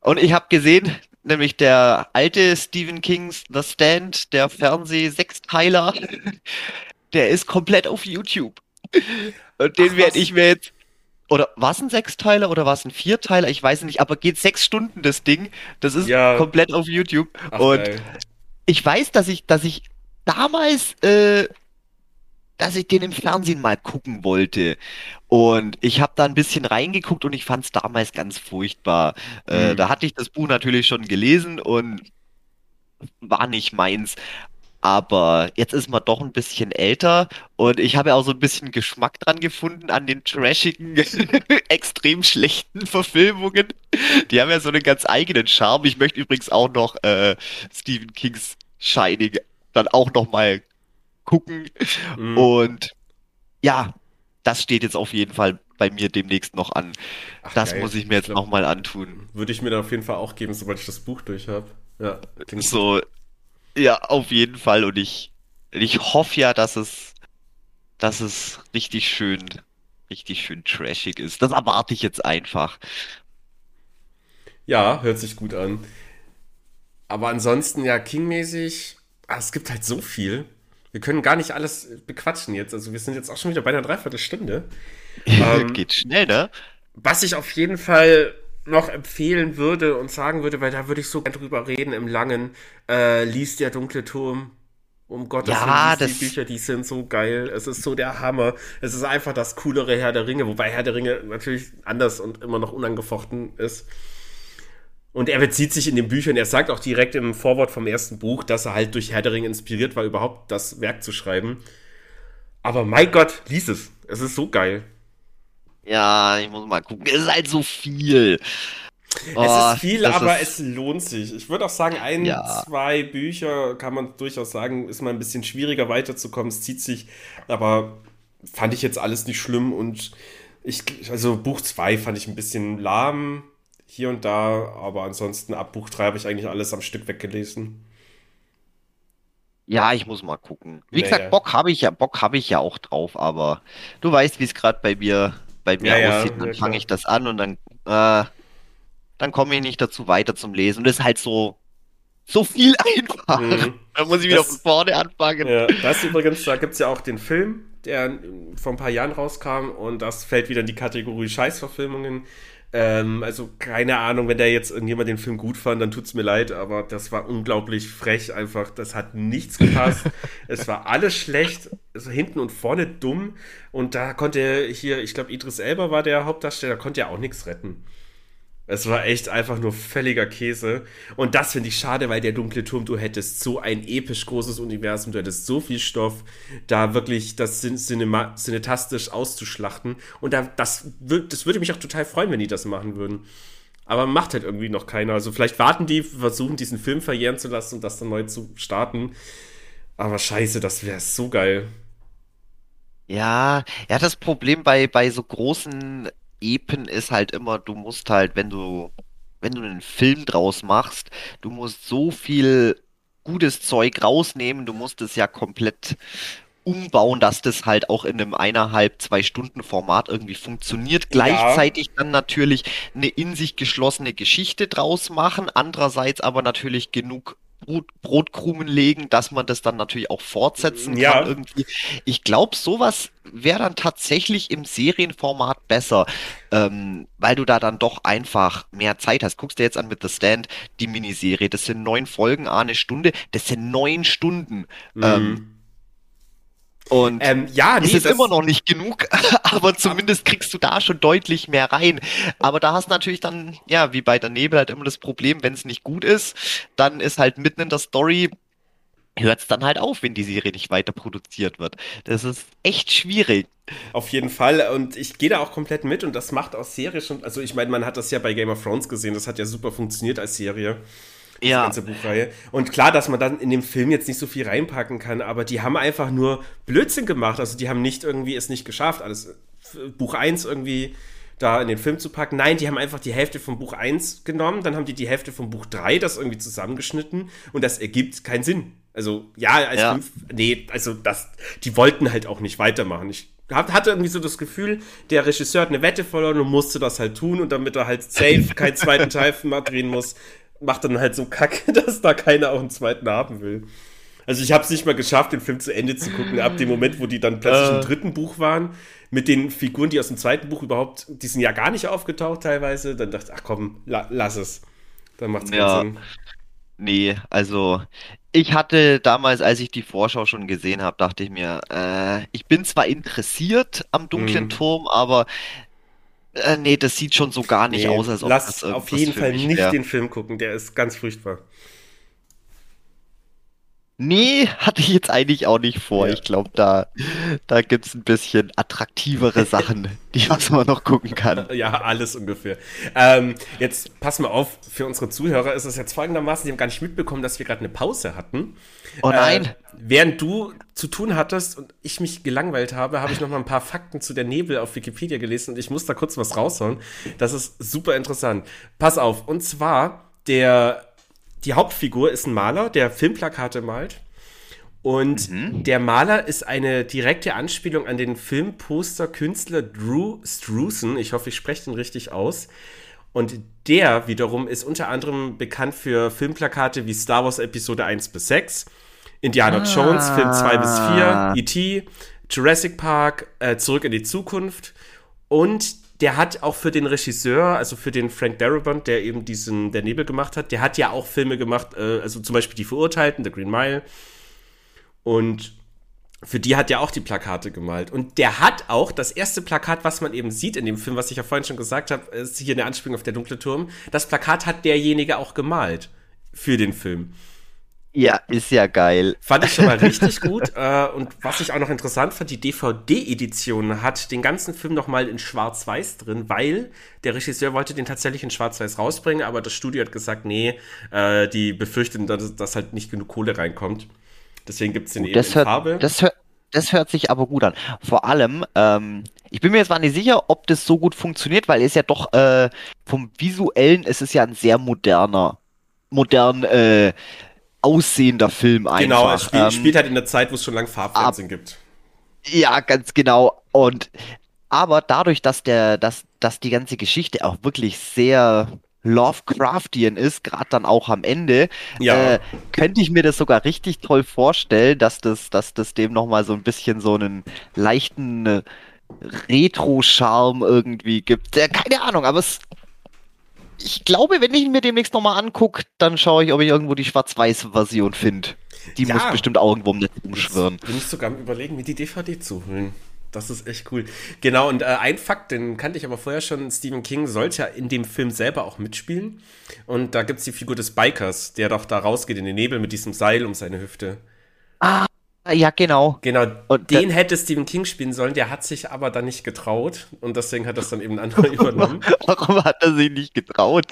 Und ich habe gesehen, nämlich der alte Stephen Kings The Stand, der Fernseh-Sechsteiler, der ist komplett auf YouTube. Und den werde ich mir jetzt. Oder war es ein Sechsteiler oder war es ein Vierteiler? Ich weiß nicht, aber geht sechs Stunden das Ding. Das ist Ja. komplett auf YouTube. Ach, Und geil. ich weiß, dass ich, dass ich damals, äh, dass ich den im Fernsehen mal gucken wollte. Und ich habe da ein bisschen reingeguckt und ich fand es damals ganz furchtbar. Äh, Hm. da hatte ich das Buch natürlich schon gelesen und war nicht meins. Aber jetzt ist man doch ein bisschen älter und ich habe ja auch so ein bisschen Geschmack dran gefunden an den trashigen, extrem schlechten Verfilmungen. Die haben ja so einen ganz eigenen Charme. Ich möchte übrigens auch noch äh, Stephen Kings Shining dann auch noch mal gucken. Mhm. Und ja, das steht jetzt auf jeden Fall bei mir demnächst noch an. Ach, Das geil. muss ich mir jetzt glaub, noch mal antun. Würde ich mir da auf jeden Fall auch geben, sobald ich das Buch durch habe. Ja, So, ja, auf jeden Fall. Und ich, ich hoffe ja, dass es, dass es richtig schön, richtig schön trashig ist. Das erwarte ich jetzt einfach. Ja, hört sich gut an. Aber ansonsten, ja, King-mäßig, ah, es gibt halt so viel. Wir können gar nicht alles bequatschen jetzt. Also wir sind jetzt auch schon wieder bei einer Dreiviertelstunde. Ähm, Geht schnell, ne? Was ich auf jeden Fall noch empfehlen würde und sagen würde, weil da würde ich so gern drüber reden im Langen, äh, liest der dunkle Turm. Um Gottes Ja, Willen, die das- Bücher, die sind so geil. Es ist so der Hammer. Es ist einfach das coolere Herr der Ringe, wobei Herr der Ringe natürlich anders und immer noch unangefochten ist. Und er bezieht sich in den Büchern, er sagt auch direkt im Vorwort vom ersten Buch, dass er halt durch Herr der Ringe inspiriert war, überhaupt das Werk zu schreiben. Aber mein Gott, lies es. Es ist so geil. Ja, ich muss mal gucken. Es ist halt so viel. es Oh, ist viel, das aber ist- es lohnt sich. Ich würde auch sagen, ein, Ja. zwei Bücher kann man durchaus sagen, ist mal ein bisschen schwieriger weiterzukommen. Es zieht sich, aber fand ich jetzt alles nicht schlimm und ich, also Buch 2 fand ich ein bisschen lahm hier und da, aber ansonsten ab Buch 3 habe ich eigentlich alles am Stück weggelesen. Ja, ich muss mal gucken. Wie Ja, gesagt, ja. Bock habe ich ja, Bock habe ich ja auch drauf, aber du weißt, wie es gerade bei mir, bei mir Ja, ja, aussieht. ja, Dann klar. fange ich das an und dann, äh, dann komme ich nicht dazu weiter zum Lesen. Und das ist halt so, so viel einfach. Mhm. Da muss ich wieder Das- von vorne anfangen. Ja, das übrigens, da gibt es ja auch den Film, der vor ein paar Jahren rauskam und das fällt wieder in die Kategorie Scheißverfilmungen. Ähm, also keine Ahnung, wenn der jetzt irgendjemand den Film gut fand, dann tut's mir leid, aber das war unglaublich frech einfach. Das hat nichts gepasst. es war alles schlecht, also hinten und vorne dumm und da konnte hier, ich glaube Idris Elba war der Hauptdarsteller, konnte ja auch nichts retten. Es war echt einfach nur völliger Käse. Und das finde ich schade, weil der dunkle Turm, du hättest so ein episch großes Universum, du hättest so viel Stoff, da wirklich das cinetastisch auszuschlachten. Und da, das, das würde mich auch total freuen, wenn die das machen würden. Aber macht halt irgendwie noch keiner. Also vielleicht warten die, versuchen diesen Film verjähren zu lassen und das dann neu zu starten. Aber scheiße, das wäre so geil. Ja, ja, das Problem bei, bei so großen Epen ist halt immer, du musst halt, wenn du, wenn du einen Film draus machst, du musst so viel gutes Zeug rausnehmen, du musst es ja komplett umbauen, dass das halt auch in einem eineinhalb, zwei Stunden Format irgendwie funktioniert. Gleichzeitig dann natürlich eine in sich geschlossene Geschichte draus machen, andererseits aber natürlich genug Brot, Brotkrumen legen, dass man das dann natürlich auch fortsetzen Ja. kann irgendwie. Ich glaube, sowas wäre dann tatsächlich im Serienformat besser, ähm, weil du da dann doch einfach mehr Zeit hast. Guckst dir jetzt an mit The Stand, die Miniserie, das sind neun Folgen, ah, eine Stunde, das sind neun Stunden. Ähm, und Ähm, ja, es nee, ist das- immer noch nicht genug, aber zumindest kriegst du da schon deutlich mehr rein. Aber da hast du natürlich dann, ja, wie bei der Nebel halt immer das Problem, wenn es nicht gut ist, dann ist halt mitten in der Story, hört es dann halt auf, wenn die Serie nicht weiter produziert wird. Das ist echt schwierig. Auf jeden Fall. Und ich gehe da auch komplett mit und das macht aus Serie schon. Also, ich meine, man hat das ja bei Game of Thrones gesehen. Das hat ja super funktioniert als Serie. Ja, ganze Buchreihe. Und klar, dass man dann in dem Film jetzt nicht so viel reinpacken kann, aber die haben einfach nur Blödsinn gemacht. Also, die haben nicht irgendwie es nicht geschafft, alles äh, Buch 1 irgendwie da in den Film zu packen. Nein, die haben einfach die Hälfte vom Buch 1 genommen, dann haben die die Hälfte vom Buch 3 das irgendwie zusammengeschnitten und das ergibt keinen Sinn. Also, ja, als Ja. fünf, nee, also das, die wollten halt auch nicht weitermachen. Ich hatte irgendwie so das Gefühl, der Regisseur hat eine Wette verloren und musste das halt tun und damit er halt safe keinen zweiten Teil drehen muss, macht dann halt so Kacke, dass da keiner auch einen zweiten haben will. Also ich habe es nicht mal geschafft, den Film zu Ende zu gucken, ab dem Moment, wo die dann plötzlich Äh. im dritten Buch waren, mit den Figuren, die aus dem zweiten Buch überhaupt, die sind ja gar nicht aufgetaucht teilweise, dann dachte ich, ach komm, la lass es. Dann macht's keinen Ja. Sinn. nee, also ich hatte damals, als ich die Vorschau schon gesehen habe, dachte ich mir, äh, ich bin zwar interessiert am dunklen Mhm. Turm, aber äh, nee, das sieht schon so gar nicht Nee, aus, als ob lass das auf irgendwas jeden Fall nicht wär. den Film gucken, der ist ganz furchtbar. Nee, hatte ich jetzt eigentlich auch nicht vor. Ja. Ich glaube, da, da gibt es ein bisschen attraktivere Sachen, die was man noch gucken kann. Ja, alles ungefähr. Ähm, jetzt pass mal auf, für unsere Zuhörer ist es jetzt folgendermaßen, die haben gar nicht mitbekommen, dass wir gerade eine Pause hatten. Oh nein. Äh, während du zu tun hattest und ich mich gelangweilt habe, habe ich noch mal ein paar Fakten zu der Nebel auf Wikipedia gelesen und ich muss da kurz was raushauen. Das ist super interessant. Pass auf, und zwar der die Hauptfigur ist ein Maler, der Filmplakate malt. Und der Maler ist eine direkte Anspielung an den Filmposter-Künstler Drew Struzan. Ich hoffe, ich spreche den richtig aus. Und der wiederum ist unter anderem bekannt für Filmplakate wie Star Wars Episode 1 bis 6, Indiana Ah. Jones Film 2 bis 4, E.T., Jurassic Park, äh, Zurück in die Zukunft. Und der hat auch für den Regisseur, also für den Frank Darabont, der eben diesen Der Nebel gemacht hat, der hat ja auch Filme gemacht, äh, also zum Beispiel Die Verurteilten, The Green Mile. Und für die hat er auch die Plakate gemalt. Und der hat auch das erste Plakat, was man eben sieht in dem Film, was ich ja vorhin schon gesagt habe, ist hier eine Anspielung auf der dunkle Turm. Das Plakat hat derjenige auch gemalt für den Film. Ja, ist ja geil. Fand ich schon mal richtig gut. Äh, und was ich auch noch interessant fand, die DVD-Edition hat den ganzen Film noch mal in Schwarz-Weiß drin, weil der Regisseur wollte den tatsächlich in Schwarz-Weiß rausbringen, aber das Studio hat gesagt, nee, äh, die befürchten, dass, dass halt nicht genug Kohle reinkommt. Deswegen gibt es den eben das in hört, Farbe. Das hört, das hört sich aber gut an. Vor allem, ähm, ich bin mir jetzt mal nicht sicher, ob das so gut funktioniert, weil es ja doch äh, vom visuellen, es ist ja ein sehr moderner, modern äh, aussehender Film einfach. Genau, es spiel, ähm, spielt halt in der Zeit, wo es schon lange Farbfernsehen ab, gibt. Ja, ganz genau. Und aber dadurch, dass der, dass, dass die ganze Geschichte auch wirklich sehr Lovecraftian ist, gerade dann auch am Ende, ja. äh, könnte ich mir das sogar richtig toll vorstellen, dass das, dass das dem nochmal so ein bisschen so einen leichten äh, Retro-Charme irgendwie gibt. Äh, keine Ahnung, aber es ich glaube, wenn ich ihn mir demnächst nochmal angucke, dann schaue ich, ob ich irgendwo die Schwarz-Weiß-Version finde. Die ja, muss bestimmt auch irgendwo im Netz umschwirren. Bin ich sogar am überlegen, mir die DVD zu holen. Das ist echt cool. Genau, und äh, ein Fakt, den kannte ich aber vorher schon, Stephen King sollte ja in dem Film selber auch mitspielen. Und da gibt es die Figur des Bikers, der doch da rausgeht in den Nebel mit diesem Seil um seine Hüfte. Ah, ja, genau. Genau, und den hätte Stephen King spielen sollen, der hat sich aber dann nicht getraut und deswegen hat das dann eben ein anderer übernommen. Warum hat er sich nicht getraut?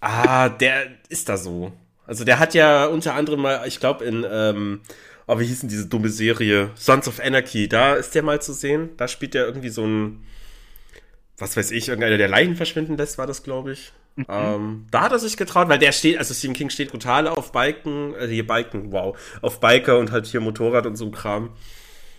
Ah, der ist da so. Also der hat ja unter anderem mal, ich glaube in ähm, oh, wie hieß denn diese dumme Serie? Sons of Anarchy, da ist der mal zu sehen. Da spielt der irgendwie so ein, was weiß ich, irgendeiner, der Leichen verschwinden lässt, war das, glaube ich. Mhm. Ähm, da hat er sich getraut, weil der steht, also Stephen King steht brutal auf Biken, also hier Biken, wow, auf Biker und halt hier Motorrad und so ein Kram.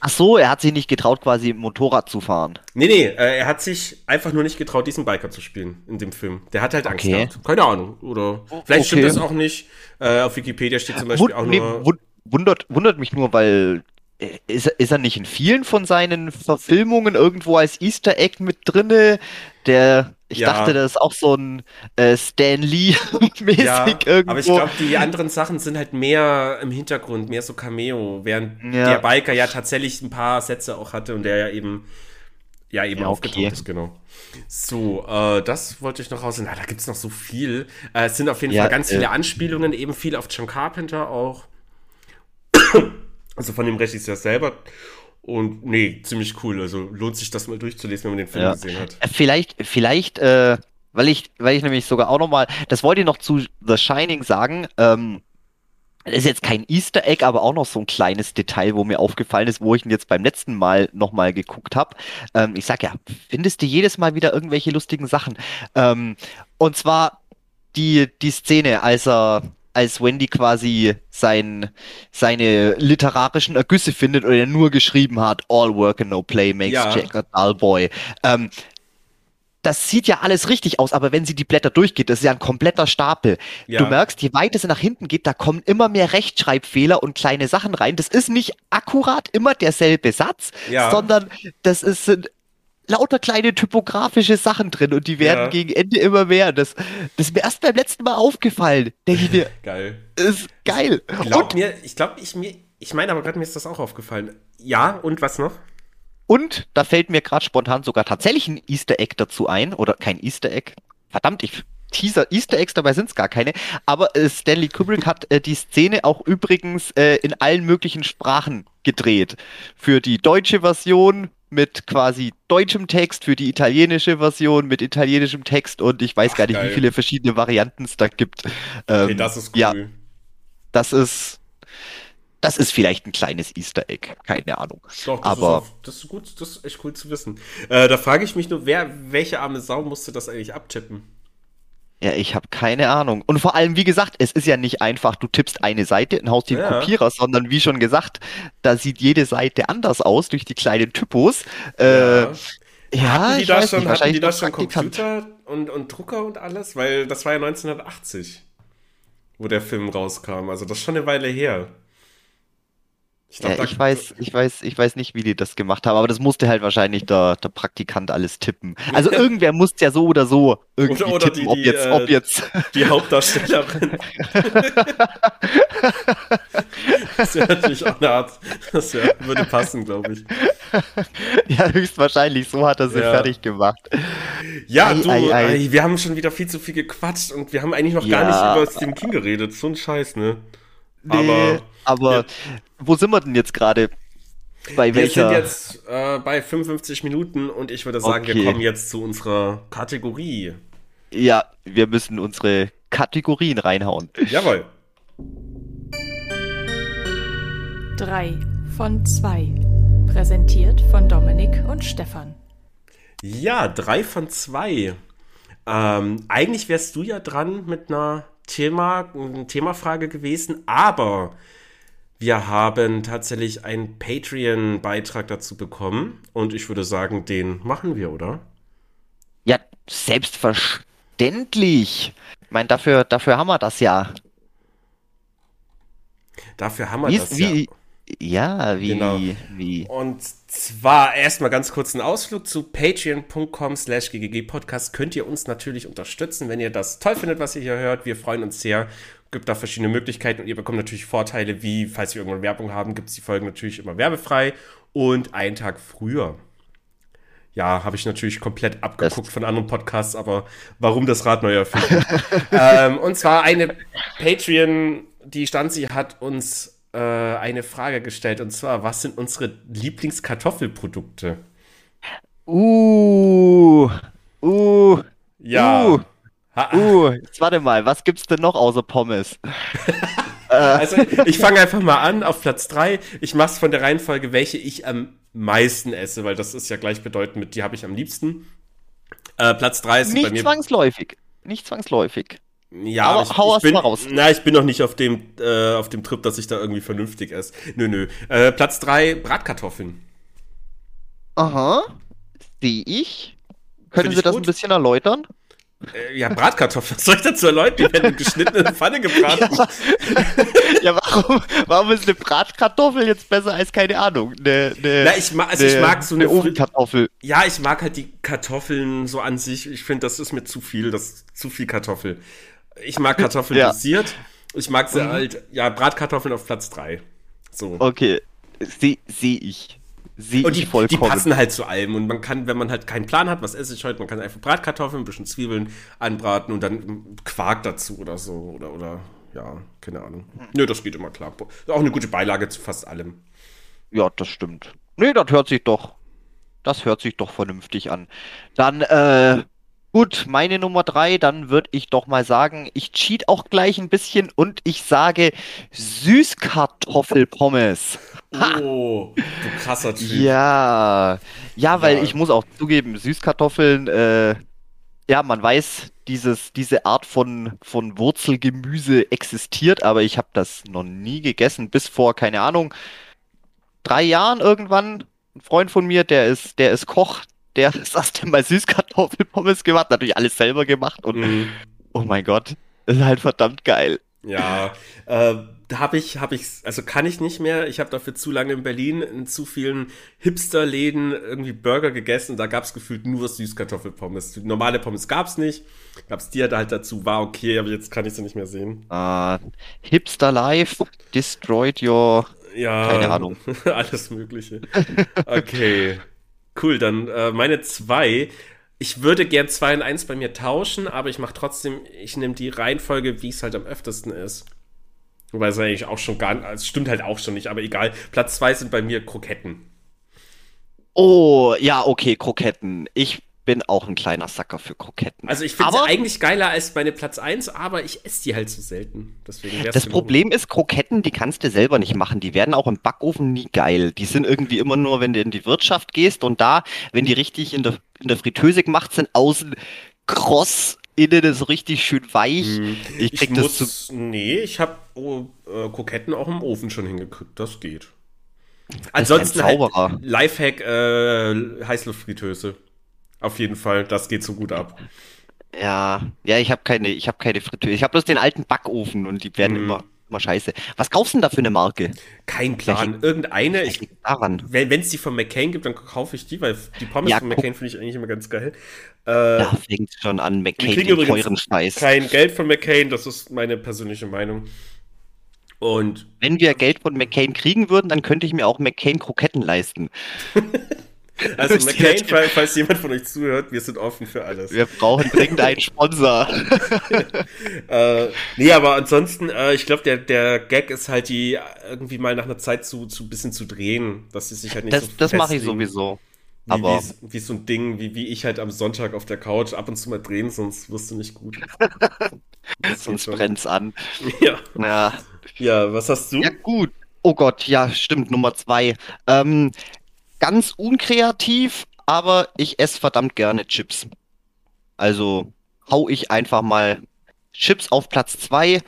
Ach so, er hat sich nicht getraut, quasi Motorrad zu fahren. Nee, nee, äh, er hat sich einfach nur nicht getraut, diesen Biker zu spielen in dem Film. Der hat halt Angst okay. gehabt. Keine Ahnung. Oder vielleicht okay. stimmt das auch nicht. Äh, auf Wikipedia steht zum Beispiel Wund, auch nur. Nee, wundert, wundert mich nur, weil äh, ist, ist er nicht in vielen von seinen Verfilmungen irgendwo als Easter Egg mit drinne? Der, ich ja. dachte, das ist auch so ein äh, Stan Lee-mäßig ja, irgendwo. Aber ich glaube, die anderen Sachen sind halt mehr im Hintergrund, mehr so Cameo, während ja. der Biker ja tatsächlich ein paar Sätze auch hatte und der ja eben ja eben ja, aufgetaucht okay. ist, genau. So, äh, das wollte ich noch raus. Na, da gibt es noch so viel. Äh, es sind auf jeden Fall ganz äh, viele Anspielungen, eben viel auf John Carpenter auch. also von dem Regisseur selber. Und nee, ziemlich cool. Also lohnt sich das mal durchzulesen, wenn man den Film ja. gesehen hat. Äh, vielleicht, vielleicht, äh, weil ich, weil ich nämlich sogar auch nochmal, das wollte ich noch zu The Shining sagen, ähm, das ist jetzt kein Easter Egg, aber auch noch so ein kleines Detail, wo mir aufgefallen ist, wo ich ihn jetzt beim letzten Mal nochmal geguckt habe. Ähm, ich sag ja, findest du jedes Mal wieder irgendwelche lustigen Sachen. Ähm, und zwar die, die Szene, als er, als Wendy quasi sein, seine literarischen Ergüsse findet oder er nur geschrieben hat, All work and no play makes ja. Jack a dull boy. Ähm, das sieht ja alles richtig aus, aber wenn sie die Blätter durchgeht, das ist ja ein kompletter Stapel. Ja. Du merkst, je weiter sie nach hinten geht, da kommen immer mehr Rechtschreibfehler und kleine Sachen rein. Das ist nicht akkurat immer derselbe Satz, ja. sondern das ist lauter kleine typografische Sachen drin und die werden ja. gegen Ende immer mehr. Das, das ist mir erst beim letzten Mal aufgefallen. Denke ich mir. geil. Ist geil. Glaub und, mir, ich glaube, ich mir, ich meine aber gerade mir ist das auch aufgefallen. Ja, und was noch? Und da fällt mir gerade spontan sogar tatsächlich ein Easter Egg dazu ein. Oder kein Easter Egg. Verdammt, ich Teaser, Easter Eggs, dabei sind es gar keine. Aber äh, Stanley Kubrick hat äh, die Szene auch übrigens äh, in allen möglichen Sprachen gedreht. Für die deutsche Version mit quasi deutschem Text, für die italienische Version mit italienischem Text und ich weiß Ach, gar nicht, geil. wie viele verschiedene Varianten es da gibt. Ähm, okay, das ist cool. Ja, das ist das ist vielleicht ein kleines Easter Egg, keine Ahnung. Doch, das, Aber, ist, das ist gut, das ist echt cool zu wissen. Äh, da frage ich mich nur, wer, welche arme Sau musste das eigentlich abtippen? Ja, ich habe keine Ahnung. Und vor allem, wie gesagt, es ist ja nicht einfach, du tippst eine Seite und haust den ja. Kopierer, sondern wie schon gesagt, da sieht jede Seite anders aus durch die kleinen Typos. Äh, ja. Ja, die da schon, nicht, hatten die da schon Computer und, und Drucker und alles? Weil das war ja 1980, wo der Film rauskam. Also das ist schon eine Weile her. Ich, glaub, ja, ich weiß, ich weiß, ich weiß nicht, wie die das gemacht haben, aber das musste halt wahrscheinlich der, der Praktikant alles tippen. Also irgendwer muss ja so oder so irgendwie oder, oder tippen, die, ob jetzt, die, ob jetzt. Die Hauptdarstellerin. das wäre natürlich auch eine Art, das wär, würde passen, glaube ich. Ja, höchstwahrscheinlich, so hat er sie ja. fertig gemacht. Ja, ei, du, ei, ei. wir haben schon wieder viel zu viel gequatscht und wir haben eigentlich noch ja. gar nicht über Stephen King geredet. So ein Scheiß, ne? Nee, aber, aber ja. wo sind wir denn jetzt gerade? Bei wir welcher? sind jetzt äh, bei 55 Minuten und ich würde sagen, okay. wir kommen jetzt zu unserer Kategorie. Ja, wir müssen unsere Kategorien reinhauen. Jawohl. Drei von zwei. Präsentiert von Dominik und Stefan. Ja, drei von zwei. Ähm, eigentlich wärst du ja dran mit einer Thema, eine Themafrage gewesen, aber wir haben tatsächlich einen Patreon-Beitrag dazu bekommen und ich würde sagen, den machen wir, oder? Ja, selbstverständlich. Ich meine, dafür, dafür haben wir das ja. Dafür haben wir wie, das wie, ja. Ja, wie, genau. wie. Und zwar erstmal ganz kurz ein Ausflug zu patreon.com slash ggg-podcast. Könnt ihr uns natürlich unterstützen, wenn ihr das toll findet, was ihr hier hört. Wir freuen uns sehr. Gibt da verschiedene Möglichkeiten und ihr bekommt natürlich Vorteile, wie, falls wir irgendwann Werbung haben, gibt es die Folgen natürlich immer werbefrei und einen Tag früher. Ja, habe ich natürlich komplett abgeguckt das von anderen Podcasts, aber warum das Rad neu erfinden? ähm, und zwar eine Patreon, die Stanzi hat uns äh, eine Frage gestellt und zwar: Was sind unsere Lieblingskartoffelprodukte? Uh, uh, ja. Uh, uh, jetzt warte mal, was gibt's denn noch außer Pommes? also, ich fange einfach mal an auf Platz 3. Ich mache es von der Reihenfolge, welche ich am meisten esse, weil das ist ja gleichbedeutend mit, die habe ich am liebsten. Äh, Platz 3 ist Nicht bei mir. Nicht zwangsläufig. Nicht zwangsläufig. Ja, aber ich, hau ich bin, mal raus. Na, ich bin noch nicht auf dem, äh, auf dem Trip, dass ich da irgendwie vernünftig esse. Nö, nö. Äh, Platz 3, Bratkartoffeln. Aha. Sehe ich. Können Sie das gut? ein bisschen erläutern? Äh, ja, Bratkartoffeln. Was soll ich dazu erläutern? Die werden geschnitten in Pfanne gebraten. Ja, ja, warum, warum ist eine Bratkartoffel jetzt besser als, keine Ahnung, eine, eine, Na, ich, ma also eine, ich mag so eine, eine Ofenkartoffel. Ja, ich mag halt die Kartoffeln so an sich. Ich finde, das ist mir zu viel, das ist zu viel Kartoffel. Ich mag Kartoffeln ja. dosiert. Ich mag sie mhm. halt, ja, Bratkartoffeln auf Platz 3. So. Okay, sehe seh ich. Sehe und die, die passen halt zu allem. Und man kann, wenn man halt keinen Plan hat, was esse ich heute, man kann einfach Bratkartoffeln, ein bisschen Zwiebeln anbraten und dann Quark dazu oder so. Oder, oder ja, keine Ahnung. Nö, das geht immer klar. Auch eine gute Beilage zu fast allem. Ja, das stimmt. Nee, das hört sich doch. Das hört sich doch vernünftig an. Dann, äh, Gut, meine Nummer drei, dann würde ich doch mal sagen, ich cheat auch gleich ein bisschen und ich sage Süßkartoffelpommes. Oh, du krasser Typ. Ja, ja, weil ja. ich muss auch zugeben, Süßkartoffeln, äh, ja, man weiß, dieses, diese Art von, von Wurzelgemüse existiert, aber ich habe das noch nie gegessen, bis vor, keine Ahnung, drei Jahren irgendwann. Ein Freund von mir, der ist, der ist Koch, der das erste Mal Süßkartoffelpommes gemacht, natürlich alles selber gemacht und mhm. oh mein Gott, das ist halt verdammt geil. Ja, äh, habe ich, habe ich, also kann ich nicht mehr. Ich habe dafür zu lange in Berlin in zu vielen Hipster-Läden irgendwie Burger gegessen. Da gab es gefühlt nur Süßkartoffelpommes. Normale Pommes gab es nicht. Gab es die halt dazu, war okay, aber jetzt kann ich sie nicht mehr sehen. Uh, Hipster Life destroyed your. Ja, keine Ahnung. alles Mögliche. Okay. Cool, dann äh, meine zwei. Ich würde gern zwei und eins bei mir tauschen, aber ich mache trotzdem, ich nehme die Reihenfolge, wie es halt am öftesten ist. Wobei es eigentlich auch schon gar nicht, es stimmt halt auch schon nicht, aber egal. Platz zwei sind bei mir Kroketten. Oh, ja, okay, Kroketten. Ich bin auch ein kleiner Sacker für Kroketten. Also ich finde sie eigentlich geiler als meine Platz 1, aber ich esse die halt so selten. Deswegen das Problem ist, Kroketten, die kannst du selber nicht machen. Die werden auch im Backofen nie geil. Die sind irgendwie immer nur, wenn du in die Wirtschaft gehst und da, wenn die richtig in der, in der Fritteuse gemacht sind, außen kross, innen ist richtig schön weich. Hm. Ich krieg ich das muss, zu. Nee, ich habe oh, äh, Kroketten auch im Ofen schon hingekriegt. Das geht. Ansonsten halt Lifehack äh, Heißluftfritteuse. Auf jeden Fall, das geht so gut ab. Ja, ja, ich habe keine, ich habe keine Fritteuse. Ich habe bloß den alten Backofen und die werden mm. immer immer scheiße. Was kaufst du denn da für eine Marke? Kein Plan. Irgendeine. Ich, daran. wenn es die von McCain gibt, dann kaufe ich die, weil die Pommes Ja, von. McCain finde ich eigentlich immer ganz geil. Äh, Da fängt schon an, McCain den übrigens teuren Scheiß. kein Geld von McCain, das ist meine persönliche Meinung. Und Wenn wir Geld von McCain kriegen würden, dann könnte ich mir auch McCain Kroketten leisten. also McCain, falls, jemand von euch zuhört, wir sind offen für alles. Wir brauchen dringend einen Sponsor. Äh, nee, aber ansonsten, äh, ich glaube, der, der Gag ist halt die irgendwie mal nach einer Zeit zu, zu bisschen zu drehen, dass sie sich halt nicht Das, so das mache ich sowieso. Wie, Aber wie, wie so ein Ding, wie, wie ich halt am Sonntag auf der Couch ab und zu mal drehen, sonst wirst du nicht gut. Sonst brennt's an. Ja. Ja. ja, was hast du? ja, gut. Oh Gott, ja, stimmt, Nummer zwei. Ähm, ganz unkreativ, aber ich esse verdammt gerne Chips. Also hau ich einfach mal Chips auf Platz zwei.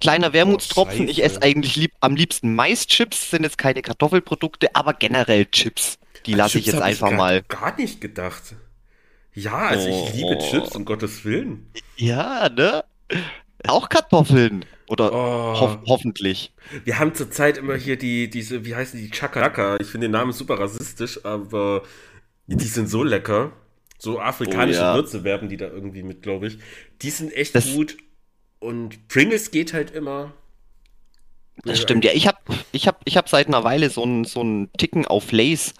Kleiner Wermutstropfen, ich esse eigentlich lieb, am liebsten Mais-Chips, sind jetzt keine Kartoffelprodukte, aber generell Chips. Die lasse ich jetzt einfach gar, mal. Gar nicht gedacht. Ja, also ich liebe Oh. Chips, um Gottes Willen. Ja, ne? Auch Kartoffeln. Oder Oh. hoff hoffentlich. Wir haben zurzeit immer hier die, diese, wie heißen die, Chakalaka. Ich finde den Namen super rassistisch, aber die sind so lecker. So afrikanische Oh, ja. Würze werben die da irgendwie mit, glaube ich. Die sind echt Das- gut. Und Pringles geht halt immer. Das stimmt, ja. Ich habe ich hab, ich hab seit einer Weile so einen so einen Ticken auf Lays.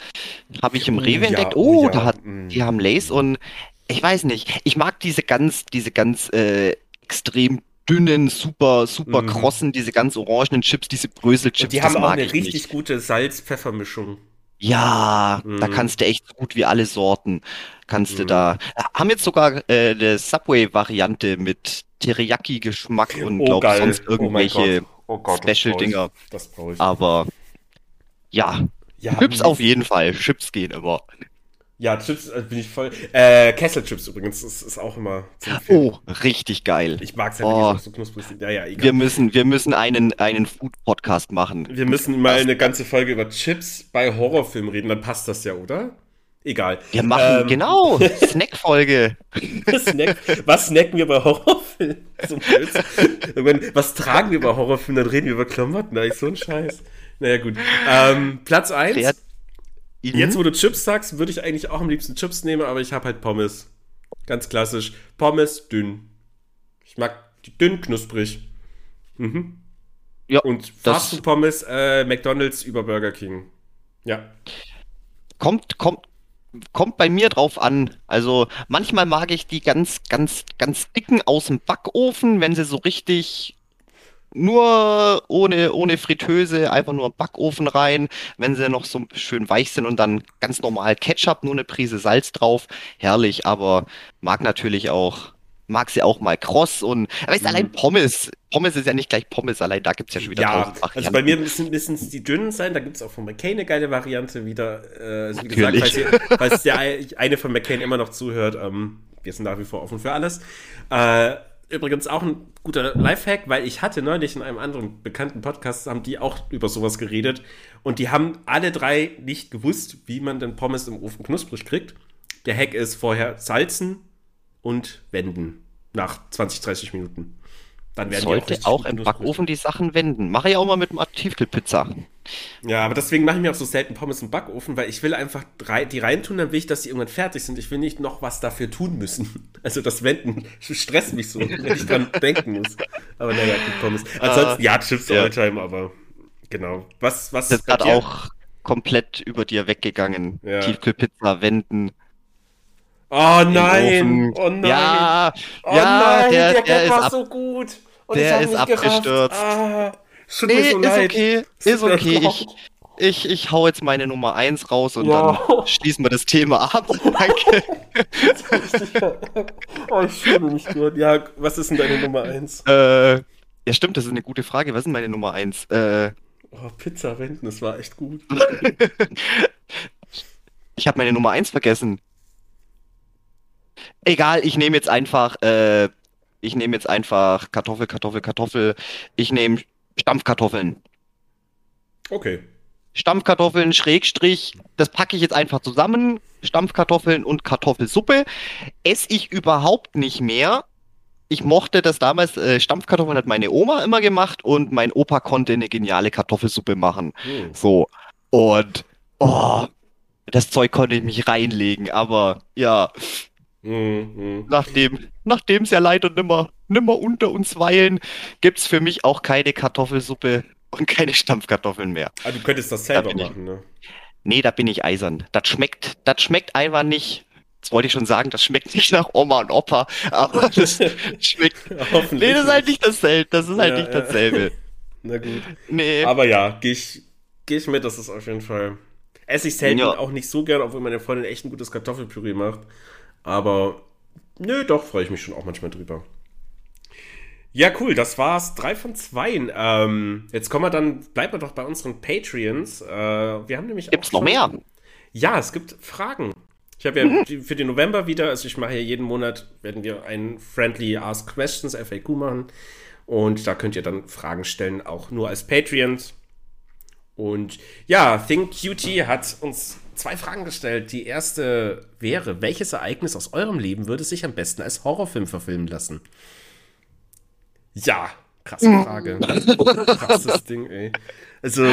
Habe ich im Oh, Rewe ja, entdeckt. oh, Oh, ja, da hat, mm. die haben Lays und ich weiß nicht. Ich mag diese ganz, diese ganz äh, extrem dünnen, super, super Mhm. krossen, diese ganz orangenen Chips, diese Bröselchips. Und die das haben auch eine ich richtig nicht. gute Salz-Pfeffer-Mischung. Ja, da Mhm. kannst du echt so gut wie alle Sorten. Kannst du Mhm. da. Haben jetzt sogar äh, eine Subway-Variante mit Teriyaki-Geschmack und glaub sonst irgendwelche Oh das brauch ich. Special-Dinger. Aber ja, ja, Chips auf jeden Fall. Chips gehen immer. Ja, Chips äh, bin ich voll. Äh, Kesselchips übrigens, das ist auch immer empfehlen. Oh, richtig geil. Ich mag es halt, Oh. so knusprig sind. Ja, ja, egal. Wir müssen, wir müssen einen, einen Food-Podcast machen. Wir müssen mal eine ganze Folge über Chips bei Horrorfilmen reden, dann passt das ja, oder? Egal. Wir machen, Ähm, genau, Snack-Folge. Snack, was snacken wir bei Horrorfilmen? So was tragen wir bei Horrorfilmen? Dann reden wir über Klamotten. Eigentlich so ein Scheiß. Naja, gut. Ähm, Platz 1. Kreat- Jetzt, wo du Chips sagst, würde ich eigentlich auch am liebsten Chips nehmen, aber ich habe halt Pommes. Ganz klassisch. Pommes dünn. Ich mag die dünn knusprig. Mhm. Ja, Und Fast Pommes, äh, McDonalds über Burger King. Ja. kommt, kommt, kommt bei mir drauf an. Also manchmal mag ich die ganz, ganz, ganz dicken aus dem Backofen, wenn sie so richtig nur ohne, ohne Fritteuse, einfach nur im Backofen rein, wenn sie noch so schön weich sind und dann ganz normal Ketchup, nur eine Prise Salz drauf. Herrlich, aber mag natürlich auch, mag sie auch mal kross und, weißt Mhm. allein Pommes. Pommes ist ja nicht gleich Pommes, allein da gibt's ja schon wieder Ja, tausend also bei mir müssen es die dünnen sein. Da gibt es auch von McCain eine geile Variante wieder. Äh, also wie Natürlich. gesagt, falls, ihr, falls der eine von McCain immer noch zuhört, ähm, wir sind nach wie vor offen für alles. Äh, übrigens auch ein guter Lifehack, weil ich hatte neulich in einem anderen bekannten Podcast, haben die auch über sowas geredet. Und die haben alle drei nicht gewusst, wie man den Pommes im Ofen knusprig kriegt. Der Hack ist vorher salzen und wenden. Nach 20, 30 Minuten. Dann werden die Sollte richtig auch gut im. Backofen die Sachen wenden. Mache ich auch mal mit dem Tiefkühlpizza. Ja, aber deswegen mache ich mir auch so selten Pommes im Backofen, weil ich will einfach drei, die reintun, dann will ich, dass die irgendwann fertig sind. Ich will nicht noch was dafür tun müssen. Also das Wenden stresst mich so, wenn ich dran denken muss. Aber naja, gut, Pommes. Ansonsten, ja, Chips ja. Alltime, aber genau. Was, was Das ist gerade auch komplett über dir weggegangen. Ja. Tiefkühlpizza wenden. Oh nein! Oh nein! Ja, oh ja, nein, der, der, der Gag ist war ab, so gut! Und der ist abgestürzt. Ah, Nee, so ist leid. okay, ist okay. Ich, ich, ich hau jetzt meine Nummer 1 raus und Ja. dann schließen wir das Thema ab. Danke. oh, ich fühle mich gut. Ja, was ist denn deine Nummer 1? äh, ja, stimmt, das ist eine gute Frage. Was ist denn meine Nummer 1? Äh, Oh, Pizza wenden, das war echt gut. ich habe meine Nummer 1 vergessen. Egal, ich nehme jetzt einfach, äh, ich nehme jetzt einfach Kartoffel, Kartoffel, Kartoffel. Ich nehme Stampfkartoffeln. Okay. Stampfkartoffeln, Schrägstrich, das packe ich jetzt einfach zusammen. Stampfkartoffeln und Kartoffelsuppe. Esse ich überhaupt nicht mehr. ich mochte das damals, äh, Stampfkartoffeln hat meine Oma immer gemacht und mein Opa konnte eine geniale Kartoffelsuppe machen. Hm. So. Und, oh, das Zeug konnte ich mich reinlegen, aber ja, Hm, hm. nachdem, nachdem es ja leider nimmer, nimmer unter uns weilen, gibt's für mich auch keine Kartoffelsuppe und keine Stampfkartoffeln mehr. Ah, du könntest das selber ich- machen, ne? Nee, da bin ich eisern. Das schmeckt, das schmeckt einfach nicht. Jetzt wollte ich schon sagen, das schmeckt nicht nach Oma und Opa, aber das schmeckt. Hoffentlich. Nee, das ist halt nicht dasselbe. Das ist halt Ja, nicht ja. dasselbe. Na gut. Nee. Aber ja, gehe ich, geh ich mit, das ist auf jeden Fall. Esse ich selten Ja. auch nicht so gern, obwohl meine Freundin echt ein gutes Kartoffelpüree macht. Aber nö, doch, freue ich mich schon auch manchmal drüber. Ja, cool, das war's. Drei von zwei. Ähm, jetzt kommen wir dann, bleiben wir doch bei unseren Patreons. Äh, wir haben nämlich Gibt's auch noch mehr? Ja, es gibt Fragen. Ich habe ja die- für den November wieder, also ich mache ja jeden Monat, werden wir ein Friendly Ask Questions, FAQ machen. Und da könnt ihr dann Fragen stellen, auch nur als Patreons. Und ja, Think Cutie hat uns zwei Fragen gestellt. Die erste wäre, welches Ereignis aus eurem Leben würde sich am besten als Horrorfilm verfilmen lassen? Ja, krasse Frage. Krasses Ding, ey. Also,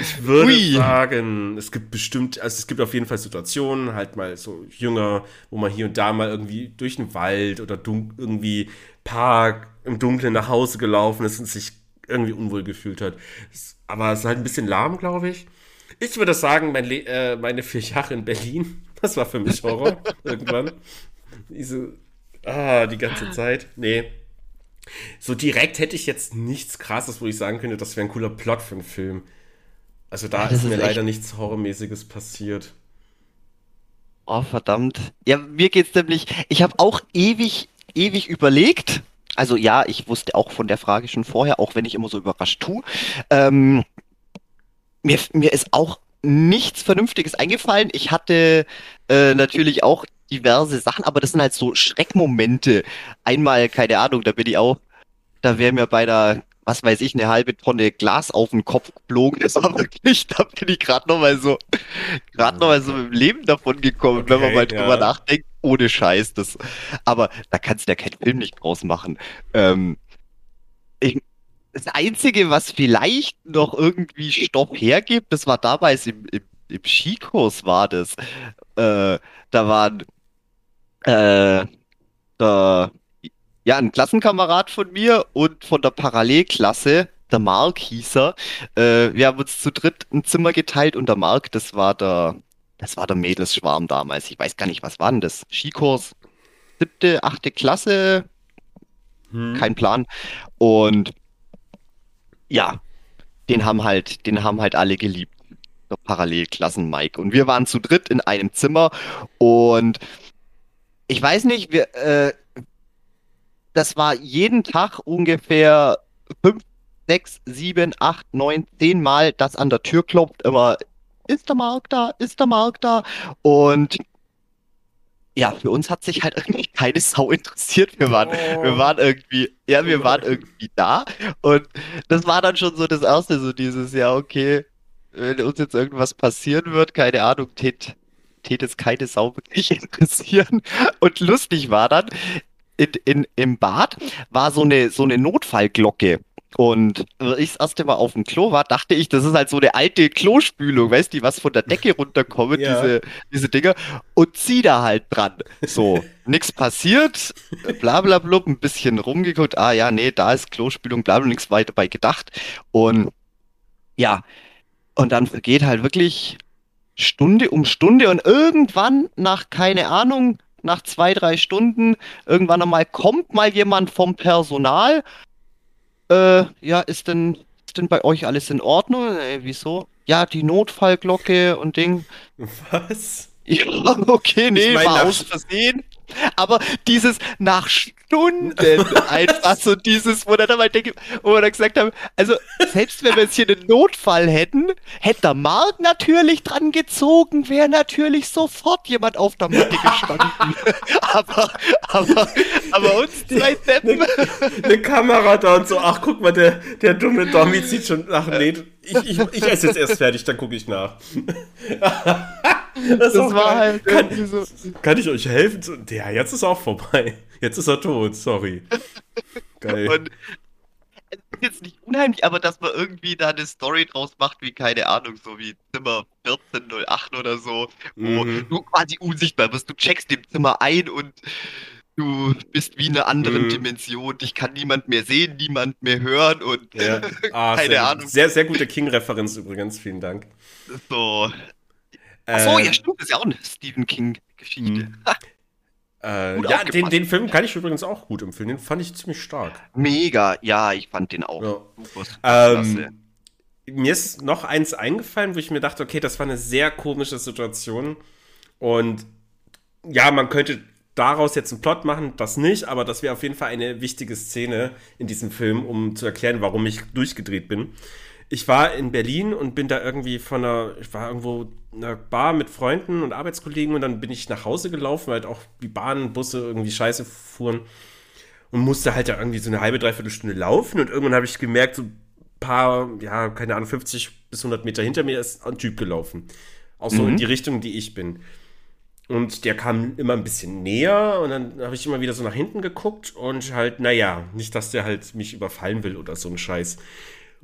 ich würde Ui. sagen, es gibt bestimmt, also es gibt auf jeden Fall Situationen, halt mal so jünger, wo man hier und da mal irgendwie durch den Wald oder irgendwie Park im Dunkeln nach Hause gelaufen ist und sich irgendwie unwohl gefühlt hat. Aber es ist halt ein bisschen lahm, glaube ich. Ich würde sagen, mein äh, meine vier Jahre in Berlin, das war für mich Horror irgendwann. Diese, ah, die ganze Zeit. Nee. So direkt hätte ich jetzt nichts krasses, wo ich sagen könnte, das wäre ein cooler Plot für einen Film. Also da Ja, ist mir ist leider nichts Horrormäßiges passiert. Oh, verdammt. Ja, mir geht's nämlich, ich habe auch ewig, ewig überlegt. Also ja, ich wusste auch von der Frage schon vorher, auch wenn ich immer so überrascht tue. Ähm, mir, mir ist auch nichts Vernünftiges eingefallen. Ich hatte äh, natürlich auch diverse Sachen, aber das sind halt so Schreckmomente. Einmal, keine Ahnung, da bin ich auch, da wäre mir bei der, was weiß ich, eine halbe Tonne Glas auf den Kopf geflogen. Das war wirklich, da bin ich gerade noch mal so, gerade noch mal so im Leben davon gekommen, wenn man Okay, mal drüber ja. nachdenkt. Ohne Scheiß, das, aber da kannst du ja keinen Film nicht draus machen. Ähm, ich, das Einzige, was vielleicht noch irgendwie Stoff hergibt, das war damals im, im, im Skikurs war das. Äh, da waren äh, da, ja, ein Klassenkamerad von mir und von der Parallelklasse, der Mark hieß er. Äh, wir haben uns zu dritt ein Zimmer geteilt und der Mark, das war der, das war der Mädelsschwarm damals. Ich weiß gar nicht, was war denn das? Skikurs, siebte, achte Klasse, Hm. kein Plan. Und ja, den haben halt, den haben halt alle geliebt. Parallelklassen Mike. Und wir waren zu dritt in einem Zimmer und ich weiß nicht, wir, äh, das war jeden Tag ungefähr fünf, sechs, sieben, acht, neun, zehn Mal, das an der Tür klopft, immer, ist der Mark da, ist der Mark da? Und ja, für uns hat sich halt irgendwie keine Sau interessiert. Wir waren, wir waren irgendwie, ja, wir waren irgendwie da. Und das war dann schon so das erste, so dieses, ja, okay, wenn uns jetzt irgendwas passieren wird, keine Ahnung, tät, tät es keine Sau wirklich interessieren. Und lustig war dann, in, in, im Bad war so eine, so eine Notfallglocke. Und als ich das erste Mal auf dem Klo war, dachte ich, das ist halt so eine alte Klospülung, weißt du, was von der Decke runterkommen, Ja. diese, diese Dinger, und zieh da halt dran. So, nix passiert, bla bla blub, ein bisschen rumgeguckt, ah ja, nee, da ist Klospülung, bla bla, nichts weiter bei gedacht. Und ja, und dann vergeht halt wirklich Stunde um Stunde und irgendwann nach, keine Ahnung, nach zwei, drei Stunden, irgendwann einmal kommt mal jemand vom Personal. Äh, ja, ist denn, ist denn bei euch alles in Ordnung? Äh, wieso? Ja, die Notfallglocke und Ding. Was? Ja, okay, nee, Ich mein, war aus Versehen. Aber dieses nach Stunden einfach so dieses, wo dann einmal denke, wo wir dann gesagt haben, also selbst wenn wir jetzt hier einen Notfall hätten, hätte der Mark natürlich dran gezogen, wäre natürlich sofort jemand auf der Matte gestanden. aber, aber, aber uns zwei Deppen. Eine Kamera da und so, ach guck mal, der, der dumme Dommy zieht schon nach. Nee, ich, ich, ich esse jetzt erst fertig, dann gucke ich nach. Das, Das war halt kann, irgendwie so. kann ich euch helfen? Ja, jetzt ist auch vorbei. Jetzt ist er tot, sorry. Geil. Und es ist jetzt nicht unheimlich, aber dass man irgendwie da eine Story draus macht, wie keine Ahnung, so wie Zimmer 1408 oder so, wo Mhm. du quasi unsichtbar bist. Du checkst dem Zimmer ein und du bist wie in einer anderen Mhm. Dimension. Dich kann niemand mehr sehen, niemand mehr hören und Ja. Ah, Keine sehr, Ahnung. Sehr, sehr gute King-Referenz übrigens, vielen Dank. so. Achso, Äh, ja, stimmt, das ist ja auch eine Stephen King-Geschichte. Mhm. Äh, ja, den, den Film kann ich übrigens auch gut empfehlen. Den fand ich ziemlich stark. Mega, ja, ich fand den auch Ja. super. Ähm, mir ist noch eins eingefallen, wo ich mir dachte, okay, das war eine sehr komische Situation. Und ja, man könnte daraus jetzt einen Plot machen, das nicht, aber das wäre auf jeden Fall eine wichtige Szene in diesem Film, um zu erklären, warum ich durchgedreht bin. Ich war in Berlin und bin da irgendwie von einer, ich war irgendwo in einer Bar mit Freunden und Arbeitskollegen und dann bin ich nach Hause gelaufen, weil halt auch die Bahnen, Busse irgendwie scheiße fuhren und musste halt da irgendwie so eine halbe, dreiviertel Stunde laufen und irgendwann habe ich gemerkt, so ein paar, ja, keine Ahnung, 50 bis 100 Meter hinter mir ist ein Typ gelaufen. Auch so Mhm. in die Richtung, die ich bin. Und der kam immer ein bisschen näher und dann habe ich immer wieder so nach hinten geguckt und halt, naja, nicht, dass der halt mich überfallen will oder so ein Scheiß.